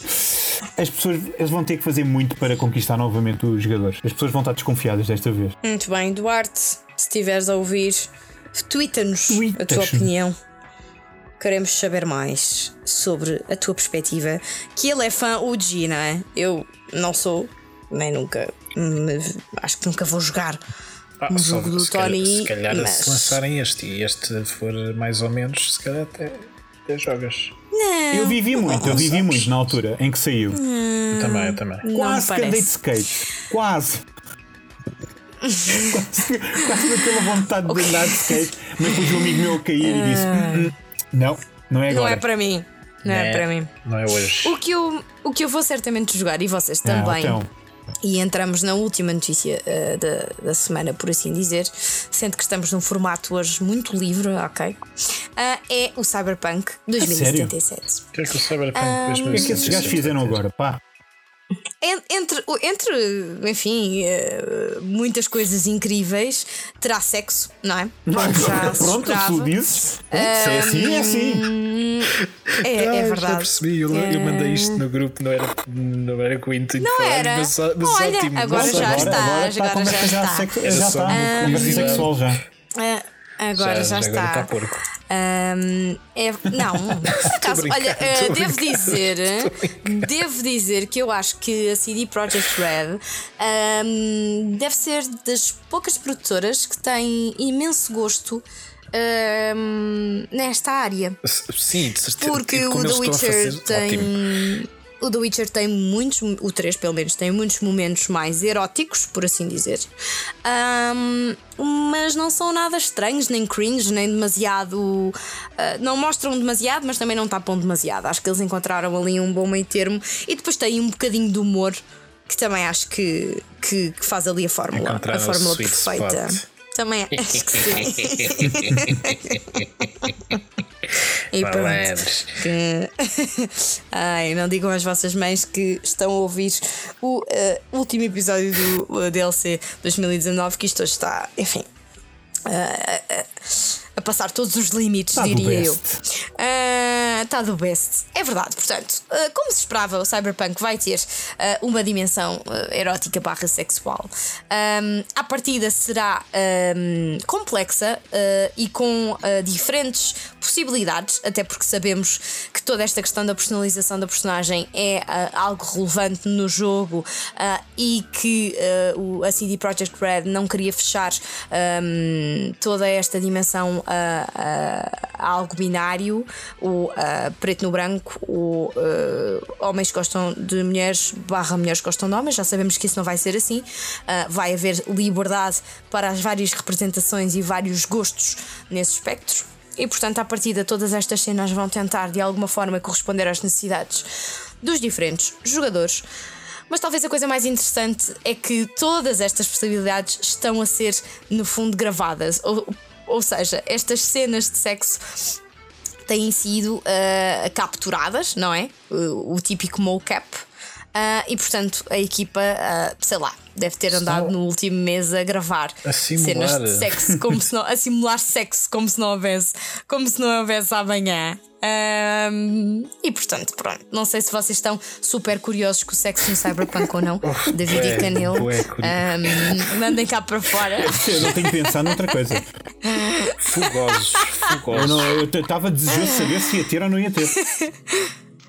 as pessoas eles vão ter que fazer muito para conquistar novamente os jogadores. As pessoas vão estar desconfiadas desta vez. Muito bem, Duarte, se estiveres a ouvir, twitta-nos a tua opinião. Queremos saber mais sobre a tua perspectiva. Que ele é fã UG, não é? Eu não sou, nem nunca. acho que nunca vou jogar Ah, um jogo do se calhar, Tony. se calhar mas... se lançarem este e este for mais ou menos, se calhar até, até jogas. Não, Eu vivi muito, eu vivi sabes? muito na altura em que saiu. Eu também, eu também. não Quase que andei de skate. Quase. quase, quase daquela vontade de andar de skate, mas depois um amigo meu a cair e disse: "Hum, hum, Não, não é Não agora. é para mim. Não é, para mim. Não é hoje. O que, eu, o que eu vou certamente jogar, e vocês Ah, também, então. E entramos na última notícia eh, da, da semana, por assim dizer, sendo que estamos num formato hoje muito livre, ok? Ah, é o Cyberpunk 2077. O que é que o Cyberpunk Ah, O que é que esses gajos fizeram agora? Pá, Entre, entre enfim, eh, muitas coisas incríveis, terá sexo, não é? Como já Pronto, tu dizes. Se é assim, é assim. É, é Ah, Já verdade. percebi, eu, eu mandei isto no grupo, não era, não era com o intuito Não era. mas, mas Olha, ótimo. agora mas já está, agora está agora já já, está. já está. uma Conversa curiosidade. sexual já. Ah, agora já, Já- está. está porco. Ahm, é- não, por acaso, olha, eh, devo dizer, devo dizer que eu acho que a CD Projekt Red ahm, deve ser das poucas produtoras que têm imenso gosto ahm, nesta área. Sim, de certeza. Porque o The Witcher tem. O The Witcher tem muitos, o 3 pelo menos, tem muitos momentos mais eróticos, por assim dizer. Ahm, mas não são nada estranhos, nem cringe, nem demasiado. ah, não mostram demasiado, mas também não tapam demasiado. Acho que eles encontraram ali um bom meio termo. E depois tem um bocadinho de humor, que também acho que, que, que faz ali a fórmula, a fórmula perfeita. spot. Também acho que sim. e pronto. Que... Ai, não digam às vossas mães que estão a ouvir o eh, último episódio do eh, DLC 2019, que isto hoje está, enfim. eh, eh, a passar todos os limites, Está do diria eu. best. Ah, Está do best. É verdade, portanto, ah, como se esperava, o Cyberpunk vai ter ah, uma dimensão erótica barra sexual. Um, a partida será ahm, complexa e com diferentes possibilidades, até porque sabemos que toda esta questão da personalização da personagem é ah, algo relevante no jogo ah, e que ah, o, a CD Projekt Red não queria fechar ahm, toda esta dimensão a, algo binário, o preto no branco, o homens gostam de mulheres, barra mulheres gostam de homens, já sabemos que isso não vai ser assim. Vai haver liberdade para as várias representações e vários gostos nesse espectro. E portanto, à partida, todas estas cenas vão tentar de alguma forma corresponder às necessidades dos diferentes jogadores. Mas talvez a coisa mais interessante é que todas estas possibilidades estão a ser, no fundo, gravadas. Ou, ou seja, estas cenas de sexo têm sido ah, capturadas, não é? O, o típico mocap. Ah, e portanto a equipa, ah, sei lá, deve ter andado no último mês a gravar A cenas de sexo como se não, a simular sexo como se não houvesse, como se não houvesse amanhã. Ahm, e portanto, pronto, não sei se vocês estão super curiosos com o sexo no Cyberpunk ou não. David e Canil, bué curioso. ahm, mandem cá para fora. Eu não tenho que pensar noutra coisa. Fugosos, fugosos. eu estava desejoso de saber se ia ter ou não ia ter.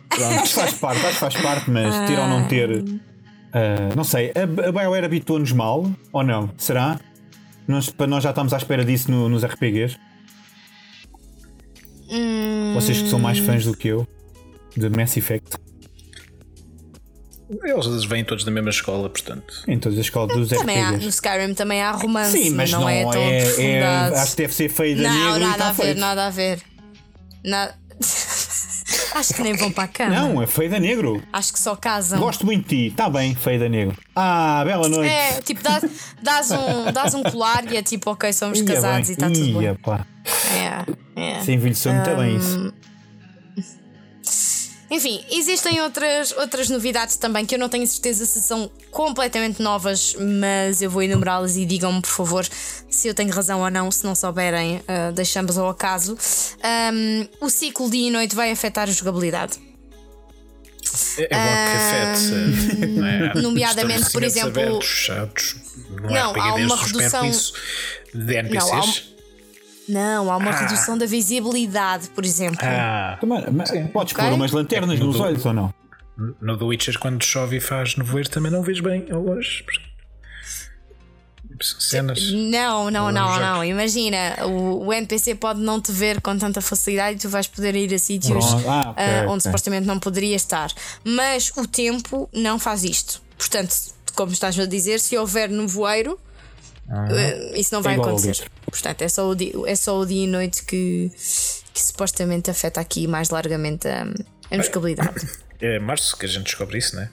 Pronto, isto faz parte, acho que faz parte, mas ter ou não ter. ah, não sei, a, a BioWare habituou-nos mal ou não? Será? Nós, para nós já estamos à espera disso no- nos RPGs. Vocês que são mais fãs do que eu de Mass Effect, Eles vêm todos da mesma escola, portanto. em todas as escolas dos Também há, no RPGs. Skyrim também há romance, Sim, mas não, é tão é, aprofundado. Acho que deve ser feio da não, e nada está a ver, feito. nada a ver. Nada... Acho que nem vão para a cama. Não, é feio da negro. Acho que só casam. Gosto muito de ti, está bem, feio da negro. Ah, bela noite. É, tipo, dás, dás, um, dás um colar e é tipo, ok, somos Ia casados bem, e está tudo ia, bem. pá. É, é. Se envelheceu muito bem Hum, isso. Enfim, existem outras, outras novidades também que eu não tenho certeza se são completamente novas, mas eu vou enumerá-las e digam-me, por favor, se eu tenho razão ou não. Se não souberem, ah, deixamos ao acaso. Ahm, o ciclo dia e noite vai afetar a jogabilidade. É, é bom que afete. não é? nomeadamente, por exemplo- abertos, chatos. Não, Não, há uma redução- de Não, há um- NPCs. Não, há uma Ah. redução da visibilidade, por exemplo. Ah, Também, mas Podes Ok. pôr umas lanternas É nos tudo- olhos ou não? no The Witcher, quando chove e faz nevoeiro, também não vês bem ao longe. Cenas. Não, não, não, jogos. não. Imagina, o, o NPC pode não te ver com tanta facilidade e tu vais poder ir a sítios Pronto. Ah, ok, ah, onde ok. supostamente não poderia estar. Mas o tempo não faz isto. Portanto, como estás a dizer, se houver nevoeiro, eh, isso não vai igual ao acontecer. Portanto, é só, o dia, é só o dia e noite que, que supostamente afeta aqui mais largamente a, a jogabilidade. É março que a gente descobre isso, não é?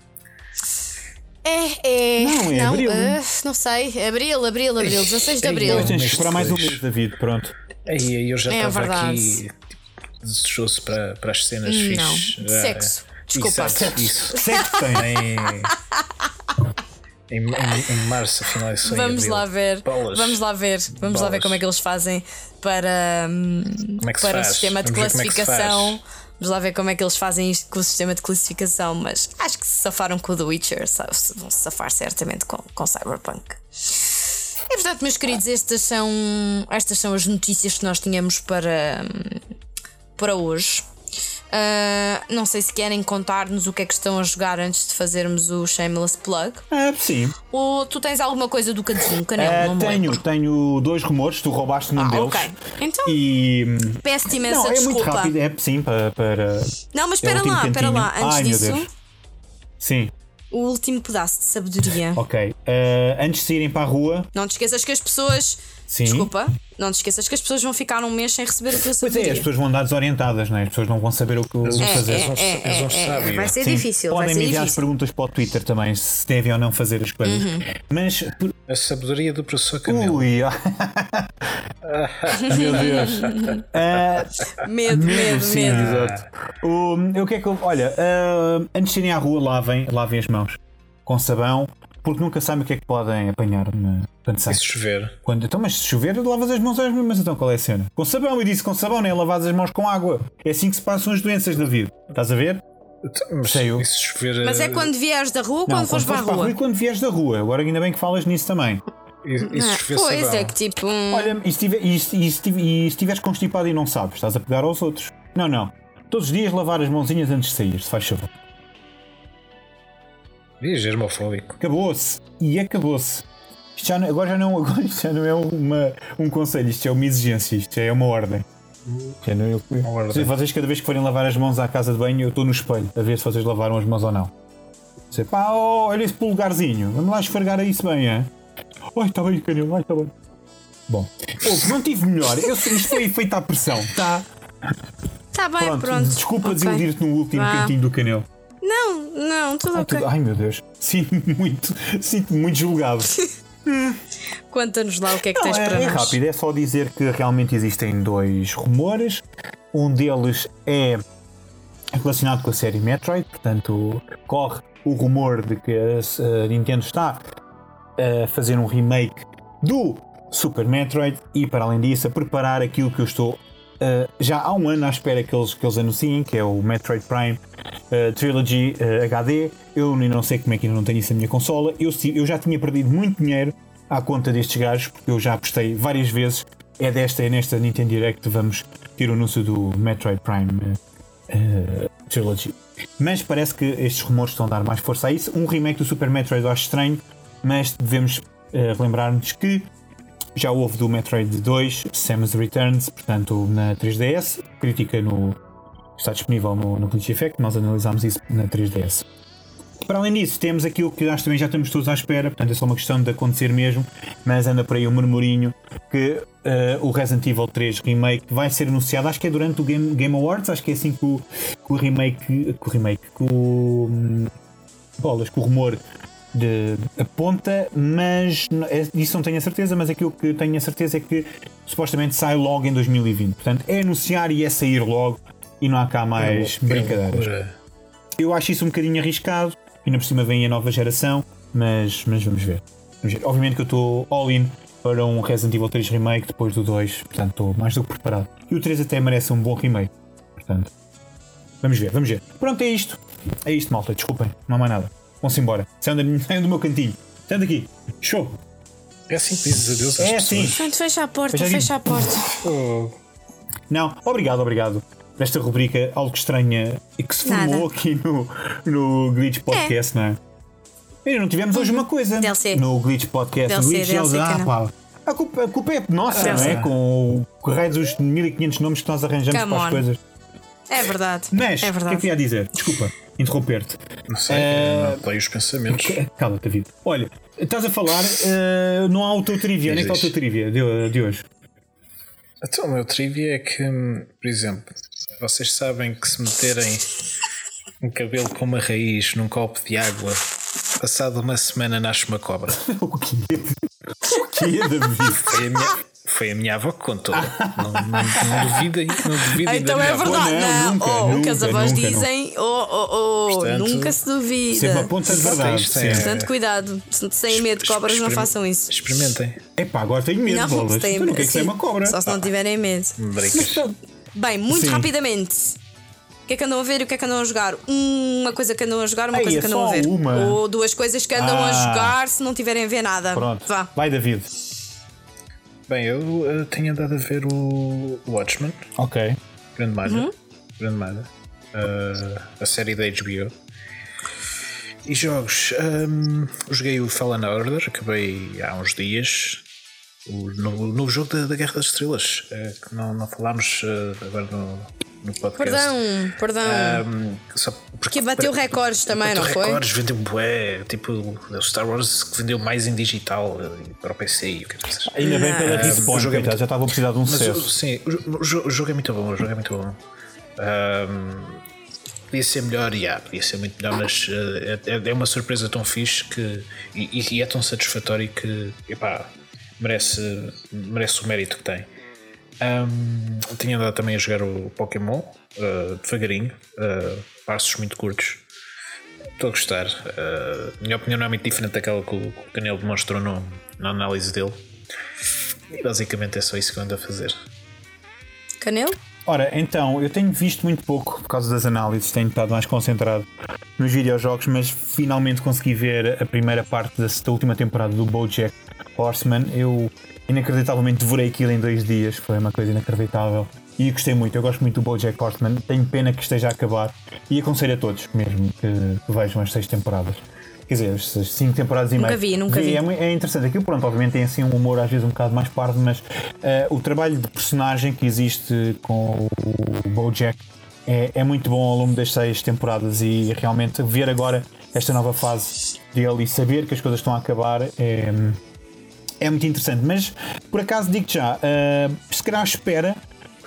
É, é. Não, é abril. ah, não sei. Abril, abril, abril, 16 de abril. Depois tens que esperar mais um mês, David. Pronto. Aí eu já É estava verdade. aqui tipo, desejoso para, para as cenas Não, fixes. de Ah, sexo. Desculpa. Exato, isso. Sete tem. Em, em, em, março, afinal, isso em Vamos abril. lá ver. Bolas. Vamos lá ver. Vamos lá ver Bolas. como é que eles fazem para, é para o faz? sistema de Vamos é classificação. Vamos lá ver como é que eles fazem isto com o sistema de classificação, mas acho que se safaram com o The Witcher, vão se safar certamente com, com Cyberpunk. E portanto, meus queridos, estas são, estas são as notícias que nós tínhamos para, hum, para hoje. Ah, não sei se querem contar-nos o que é que estão a jogar antes de fazermos o Shameless Plug. Ah, sim. Ou tu tens alguma coisa do cantinho, Canel? Não me tenho, lembro. tenho dois rumores, tu roubaste um Ah, deles. ok. Então, E. peço-te imensa Não, é desculpa. muito rápido, é sim, para. para Não, mas é espera último lá, espera lá. Antes Ai, disso. Sim, o último pedaço de sabedoria. ok. Ah, antes de saírem para a rua, Não te esqueças que as pessoas. Sim. Desculpa, não te esqueças que as pessoas vão ficar um mês sem receber a tua pois é, sabedoria. as pessoas vão andar desorientadas, não é? As pessoas não vão saber o que, o que É, fazer. é, é, é, é, Vai ser Sim, difícil, Podem ser me enviar as difícil. perguntas para o Twitter também, se devem ou não fazer as coisas. Uhum. Mas. por- A sabedoria do professor Camilo. Ui! Meu Deus! Ah, Medo, medo, sim, medo. exato. O, o que é que eu. Olha, ah, antes de irem à rua, lavem, lavem as mãos com sabão, porque nunca sabem o que é que podem apanhar na, quando E saem. se chover? Quando, então, mas se chover, lavas as mãos às mesmas. Então qual é a cena? Com sabão, eu disse com sabão, nem lavadas as mãos com água. É assim que se passam as doenças da vida. Estás a ver? Então, Mas Sei eu. e se chover? Mas é eh, quando vieres da rua ou Não, quando fores para a rua? e quando vieres da rua. Agora ainda bem que falas nisso também. E, e se Ah, chover pois sabão? é que tipo. um- Olha, e se, tiver, e, se, e, se, tiver- e se estiveres constipado e não sabes, estás a pegar aos outros. Não, não. Todos os dias lavar as mãozinhas antes de sair, se faz favor. Ih, germofóbico. Acabou-se. E acabou-se. Isto já não- agora, já não, agora isto já não é uma, um conselho, isto é uma exigência, isto é uma ordem. Já não, eu, Uma ordem. Se vocês, cada vez que forem lavar as mãos à casa de banho, eu estou no espelho a ver se vocês lavaram as mãos ou não. Dizer, pá, oh, olha esse polegarzinho, vamos lá esfregar isso bem, é? Ai, está bem, canil, ai, está bem. Bom, Ouve, não tive melhor, eu, isto foi feito à pressão, tá? Tá bem, Pronto, pronto. desculpa Ok. desiludir-te no último Vá. cantinho do canil. Não, não, tudo Ai, ok. tudo- ai meu Deus, sinto-me muito, sinto-me muito julgado. Conta-nos lá o que é que Não, tens é, para é nós. rápido, é só dizer que realmente existem dois rumores. Um deles é relacionado com a série Metroid, portanto, corre o rumor de que a, a Nintendo está a fazer um remake do Super Metroid e, para além disso, a preparar aquilo que eu estou uh, já há um ano à espera que eles, que eles anunciem, que é o Metroid Prime uh, Trilogy uh, HD. Eu ainda não sei como é que ainda não tenho isso na minha consola. Eu, eu já tinha perdido muito dinheiro à conta destes gajos, porque eu já apostei várias vezes. É desta, é nesta Nintendo Direct vamos ter o anúncio do Metroid Prime Trilogy. Mas parece que estes rumores estão a dar mais força a isso. Um remake do Super Metroid eu acho estranho, mas devemos uh, lembrar-nos que já houve do Metroid 2, Samus Returns, portanto na 3DS, crítica no, está disponível no, no Glitch Effect, nós analisámos isso na 3DS. Para além disso, temos aquilo que nós também já estamos todos à espera, portanto é só uma questão de acontecer mesmo, mas anda por aí um murmurinho que eh, o Resident Evil 3 Remake vai ser anunciado, acho que é durante o Game, Game Awards, acho que é assim que o, que o remake, que o remake, que o, hum, bolas, que o rumor de aponta, mas é- disso não tenho a certeza, mas aquilo que tenho a certeza é que supostamente sai logo em 2020. Portanto, é anunciar e é sair logo e não há cá mais brincadeiras. Loucura. Eu acho isso um bocadinho arriscado, ainda por cima vem a nova geração, mas, mas vamos ver. Vamos ver. Obviamente que eu estou all-in para um Resident Evil 3 Remake depois do 2, portanto estou mais do que preparado. E o 3 até merece um bom remake, portanto. Vamos ver, vamos ver. Pronto, é isto. É isto, malta, desculpem, não há mais nada. Vão-se embora. Saiam, da- saiam do meu cantinho. Saiam daqui. Show! É assim que dizes adeus às É pessoas. assim. Pronto, fecha a porta, digo- fecha a porta. Oh, Não, obrigado, obrigado por esta rubrica algo estranha e que se formou Nada. aqui no, no Glitch Podcast, não é? E não tivemos hoje uma coisa DLC. no Glitch Podcast. DLC, Glitch DLC, ah, pá, a, culpa, a culpa é nossa, não é? Com o correio dos 1500 nomes que nós arranjamos Come para as on. coisas. É verdade. Mas, é o que é que eu verdade. ia dizer? Desculpa, interromper-te. não sei, Eh, não os pensamentos. Cala-te, David. Olha, estás a falar, eh, não há o teu trivia. Onde é que está o teu trivia de, de hoje? Então, o meu trivia é que, hum, por exemplo, vocês sabem que se meterem um cabelo com uma raiz num copo de água, passado uma semana nasce uma cobra. O quê? O quê, David? Foi a minha, foi a minha avó que contou. não, não, não duvidem, não duvidem Ah, então da é minha avó. verdade. Não, Não, nunca, oh, o que as nunca, avós nunca, dizem, oh, oh, oh, Portanto, nunca se duvida. Sempre a ponta de verdade. Isto é- sempre. Portanto, cuidado. Se têm medo de cobras, não façam isso. Experimentem. Epá, agora tenho medo, Não, bolas. se têm Tu não queres sim. ser uma cobra. Só se não tiverem medo. Bricas. Bem, muito Sim. rapidamente. O que é que andam a ver e o que é que andam a jogar? Uma coisa que andam a jogar, uma Ei, coisa é que andam a só ver. uma. Ou duas coisas que andam a Ah. jogar se não tiverem a ver nada. Pronto. Vá. Vai, David. Bem, eu tenho andado a ver o Watchmen, Ok. grande malha. Uhum. Grande malha. Eh, a série da HBO. E jogos. ehm, joguei o Fallen Order, acabei há uns dias. O novo, o novo jogo da, da Guerra das Estrelas, eh, que não, não falámos eh, agora no, no podcast. Perdão, perdão. Só porque Que bateu recordes também, bateu não foi? recordes, vendeu bué, tipo o Star Wars que vendeu mais em digital eh, para o PC e o que dizer. Ainda bem pela Ah, Respawn, o jogo é coitado, já estava a precisar de um sucesso. sim, o, o jo- o jogo é muito bom, o jogo é muito bom. Ahm, podia ser melhor, yeah, podia ser muito melhor, mas eh, é, é uma surpresa tão fixe que, e, e é tão satisfatório que epá, merece, merece o mérito que tem. Ahm, tinha andado também a jogar o Pokémon eh, devagarinho, eh, passos muito curtos. Estou a gostar. A minha opinião não é muito diferente daquela que o, que o Canelo demonstrou no, na análise dele. E basicamente é só isso que eu ando a fazer. Canelo? Ora, então, eu tenho visto muito pouco por causa das análises, tenho estado mais concentrado nos videojogos, mas finalmente consegui ver a primeira parte da, da última temporada do BoJack Horseman. Eu inacreditavelmente devorei aquilo em dois dias, foi uma coisa inacreditável. E gostei muito, eu gosto muito do BoJack Horseman. Tenho pena que esteja a acabar e aconselho a todos mesmo que vejam as seis temporadas. Quer dizer, as cinco temporadas e Nunca meia. vi, nunca Vê, vi. É, é interessante. Aquilo, pronto, obviamente tem assim um humor às vezes um bocado mais pardo, mas eh, o trabalho de personagem que existe com o Bojack é, é muito bom ao longo das seis temporadas e realmente ver agora esta nova fase dele e saber que as coisas estão a acabar é, é muito interessante. Mas por acaso digo já, eh, se calhar espera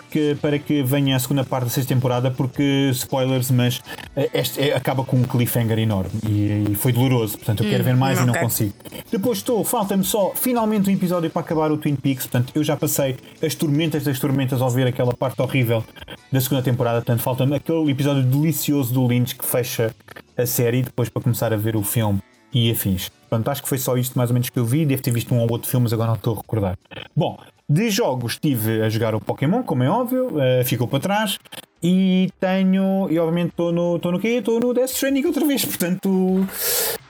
que, para que venha a segunda parte da sexta temporada, porque spoilers, mas eh, este é- acaba com um cliffhanger enorme e, e foi doloroso. Portanto, eu quero ver mais e não consigo. Depois estou, falta-me só finalmente um episódio para acabar o Twin Peaks. Portanto, eu já passei as tormentas das tormentas ao ver aquela parte horrível da segunda temporada. Portanto, falta-me aquele episódio delicioso do Lynch que fecha a série depois para começar a ver o filme e afins. Portanto, acho que foi só isto mais ou menos que eu vi. Devo ter visto um ou outro filme, mas agora não estou a recordar. Bom, de jogos estive a jogar o Pokémon, como é óbvio, eh, ficou para trás. E tenho, e obviamente estou no, estou no quê? Estou no Death Stranding outra vez, portanto,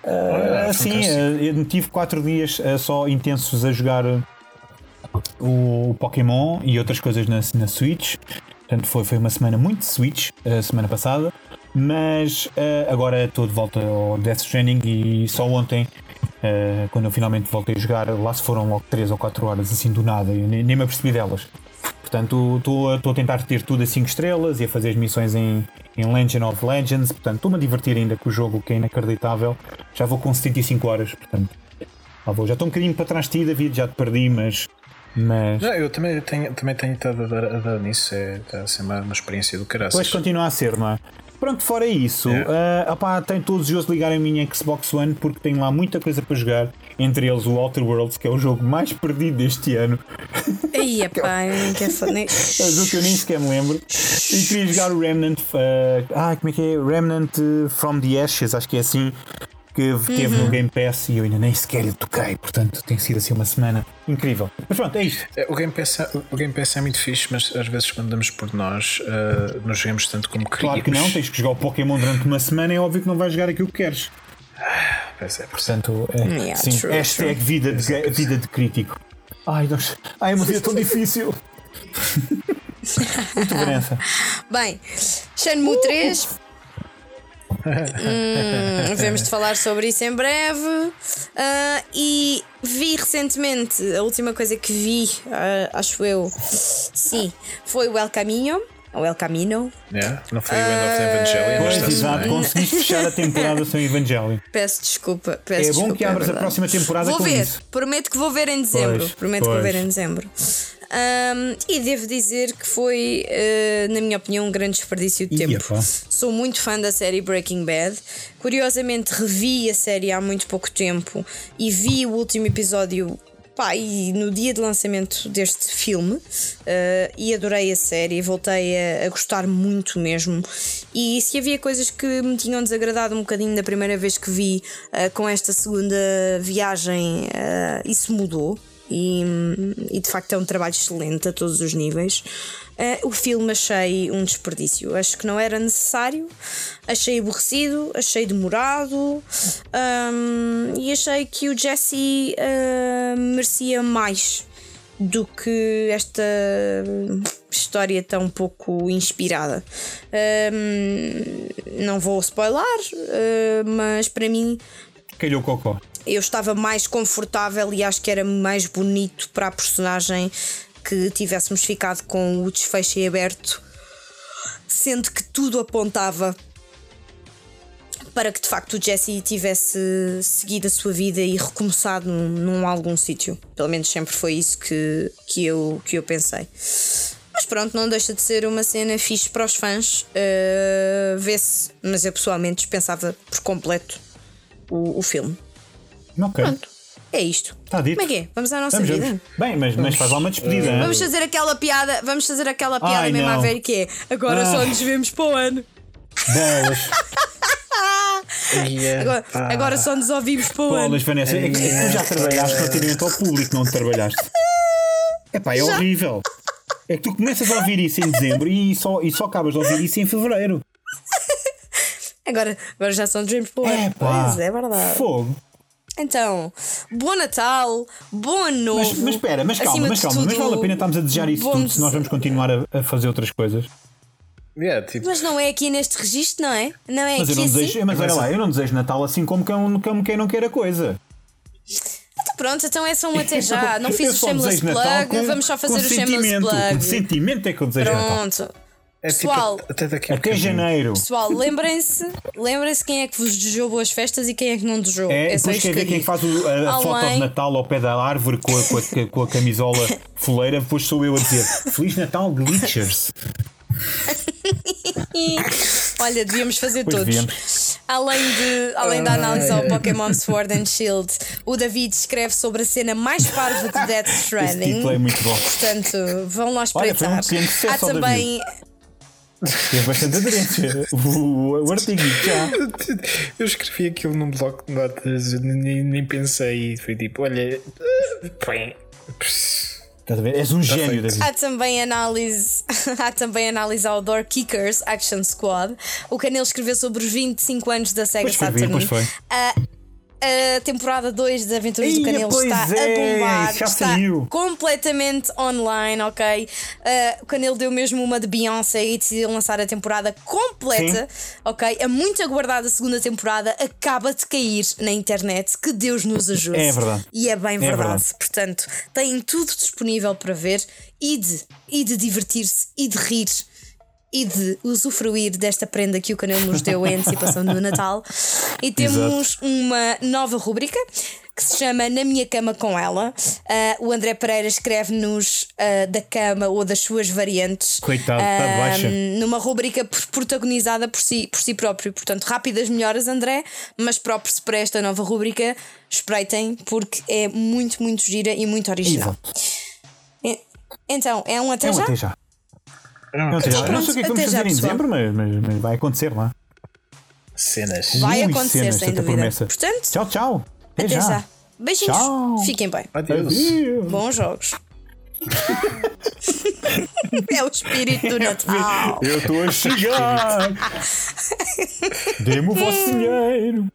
eh, assim, fantástico. eh, eu tive 4 dias eh, só intensos a jogar o Pokémon e outras coisas na, na Switch. Portanto, foi, foi uma semana muito Switch, a semana passada. Mas agora estou de volta ao Death Stranding e só ontem, eh, quando eu finalmente voltei a jogar, lá se foram logo 3 ou 4 horas assim do nada, eu nem, nem me apercebi delas. Portanto, estou a- tentar ter tudo a 5 estrelas e a fazer as missões em, em Legend of Legends. Portanto, estou-me a divertir ainda com o jogo, que é inacreditável. Já vou com 75 horas, portanto. lá vou. Já estou um bocadinho para trás de ti, David, já te perdi, mas. Mas. Não, eu também tenho, também tenho estado a dar, a dar nisso, é, está a ser uma, uma experiência do caraças. Depois continua a ser, não é? Pronto, fora isso, É. opá, tenho todos os jogos de ligar a minha Xbox One porque tenho lá muita coisa para jogar. Entre eles o Outer Worlds, que é o jogo mais perdido deste ano. Aí, pá, eu nem quero falar. nem- É um jogo que eu nem sequer me lembro. E queria jogar o Remnant. ah, como é que é? Remnant from the Ashes, acho que é assim. Que teve Uhum. no Game Pass e eu ainda nem sequer lhe toquei. Portanto, tem sido assim uma semana incrível. Mas pronto, é isto. É, O Game, Pass, é- o Game Pass é muito fixe, mas às vezes quando damos por nós, eh, nós jogamos tanto como queríamos. Claro que não, tens que jogar o Pokémon durante uma semana. É óbvio que não vais jogar aquilo que queres. Pois é, Portanto, é, Yeah, sim, true, hashtag vida de, vida de crítico. Ai, Deus. Ai, é uma vida tão difícil. Muito. Bem, Shenmue 3. Hum, devemos de falar sobre isso em breve. Ah, e vi recentemente, a última coisa que vi, ah, acho eu, sim, foi o El Caminho. O El Camino. Yeah, Não foi o End of the Evangelion, mas Pois, exato, conseguiste fechar a temporada sem Evangelho. Peço desculpa. Peço É bom desculpa, que abras a verdade. próxima temporada Vou com ver, isso. prometo que vou ver em dezembro. Pois, prometo que vou pois. ver em dezembro. Ahm, e devo dizer que foi, eh, na minha opinião, um grande desperdício de tempo. pá. Sou muito fã da série Breaking Bad. Curiosamente, revi a série há muito pouco tempo e vi o último episódio pá, e no dia de lançamento deste filme, uh, e adorei a série, voltei a, a, gostar muito mesmo. E se havia coisas que me tinham desagradado um bocadinho da primeira vez que vi uh, com esta segunda viagem, uh, isso mudou. E, e, de facto é um trabalho excelente a todos os níveis. Uh, o filme achei um desperdício. Acho que não era necessário, achei aborrecido, achei demorado um, e achei que o Jesse uh, merecia mais do que esta história tão pouco inspirada. Um, não vou spoiler, uh, mas para mim. Calhou cocó eu estava mais confortável e acho que era mais bonito para a personagem que tivéssemos ficado com o desfecho aberto, sendo que tudo apontava para que de facto o Jesse tivesse seguido a sua vida e recomeçado num, num algum sítio. Pelo menos sempre foi isso que, que, eu, que eu pensei. Mas pronto, não deixa de ser uma cena fixe para os fãs. Uh, Vê-se, mas eu pessoalmente dispensava por completo o, o filme. Ok. Pronto. É isto. Está dito. Como é que é? Vamos à nossa vamos, vida. Vamos. Bem, mas, mas faz lá uma despedida. Uh, vamos fazer aquela piada, vamos fazer aquela piada Ai, mesmo não. a ver que é. Agora ah. só nos vemos para o ano. Bolas. yeah. agora, ah. agora, só nos ouvimos para o ano. Bolas, Vanessa, é que tu já trabalhaste relativamente ao público, não trabalhaste. É pá, é já? horrível. É que tu começas a ouvir isso em dezembro e só, e só acabas de ouvir isso em fevereiro. Agora, agora já são dreams para o ano. É pá, pois é verdade. Fogo. Então, bom Natal, bom ano novo. Mas, mas espera, mas calma, mas calma, tudo, mas vale a pena estarmos a desejar isso tudo se nós vamos continuar a, a fazer outras coisas. Yeah, tipo... Mas não é aqui neste registro, não é? Não é mas aqui eu não assim? desejo, Mas olha lá, eu não desejo Natal assim como quem, como quem não quer a coisa. Então pronto, então é só um até já. Não fiz o shameless plug, com, vamos só fazer o shameless plug. Com sentimento é que eu desejo Pronto. Natal. É tipo pessoal, tipo, até, daqui até janeiro. Pessoal, lembrem-se lembrem quem é que vos desejou boas festas e quem é que não desejou. É, é depois quer ver quem faz o, a, a foto de Natal ao pé da árvore com a, com a, com a camisola foleira, depois sou eu a dizer Feliz Natal, Glitchers. Olha, devíamos fazer pois todos. Devíamos. Além, de, além da análise ao Pokémon Sword and Shield, o David escreve sobre a cena mais parva de Death Stranding. Esse é muito bom. Portanto, vão lá espreitar. Olha, um Há também. Teve bastante aderência. O, o artigo já. Eu escrevi aquilo num bloco de notas, nem, nem pensei. Foi tipo: olha. Põe. Estás a ver? És um tá gênio, David. Há também análise, há também análise ao Door Kickers Action Squad. O Canelo escreveu sobre os 25 anos da Sega pois Saturn. Pois foi. Uh, a temporada 2 das Aventuras Ia, do Canelo está é, a bombar, já está saiu. completamente online, ok? Uh, o Canelo deu mesmo uma de Beyoncé e decidiu lançar a temporada completa, Sim. ok? A muito aguardada segunda temporada acaba de cair na internet. Que Deus nos ajude. É verdade. E é bem é verdade. verdade. Portanto, têm tudo disponível para ver e de, e de divertir-se e de rir e de usufruir desta prenda que o canal nos deu em antecipação do Natal. E temos Exato. uma nova rúbrica que se chama Na Minha Cama com Ela. Uh, o André Pereira escreve-nos uh, da cama ou das suas variantes. Coitado, está de baixa. Numa rubrica protagonizada por si, por si próprio. Portanto, rápidas melhoras, André, mas próprio-se para esta nova rubrica. Espreitem, porque é muito, muito gira e muito original. Exato. Então, é um até é um já? Até já. Não, não, sei, não sei o que é que vamos fazer em dezembro, mas, mas, mas, vai acontecer lá. Cenas. Vai Ui, acontecer, cenas, sem dúvida. Promessa. Portanto, tchau, tchau. Até, até já. já. Beijinhos. Tchau. Fiquem bem. Adeus. Adeus. Bons jogos. é o espírito do Natal. Eu estou a chegar. Dê-me o vosso dinheiro.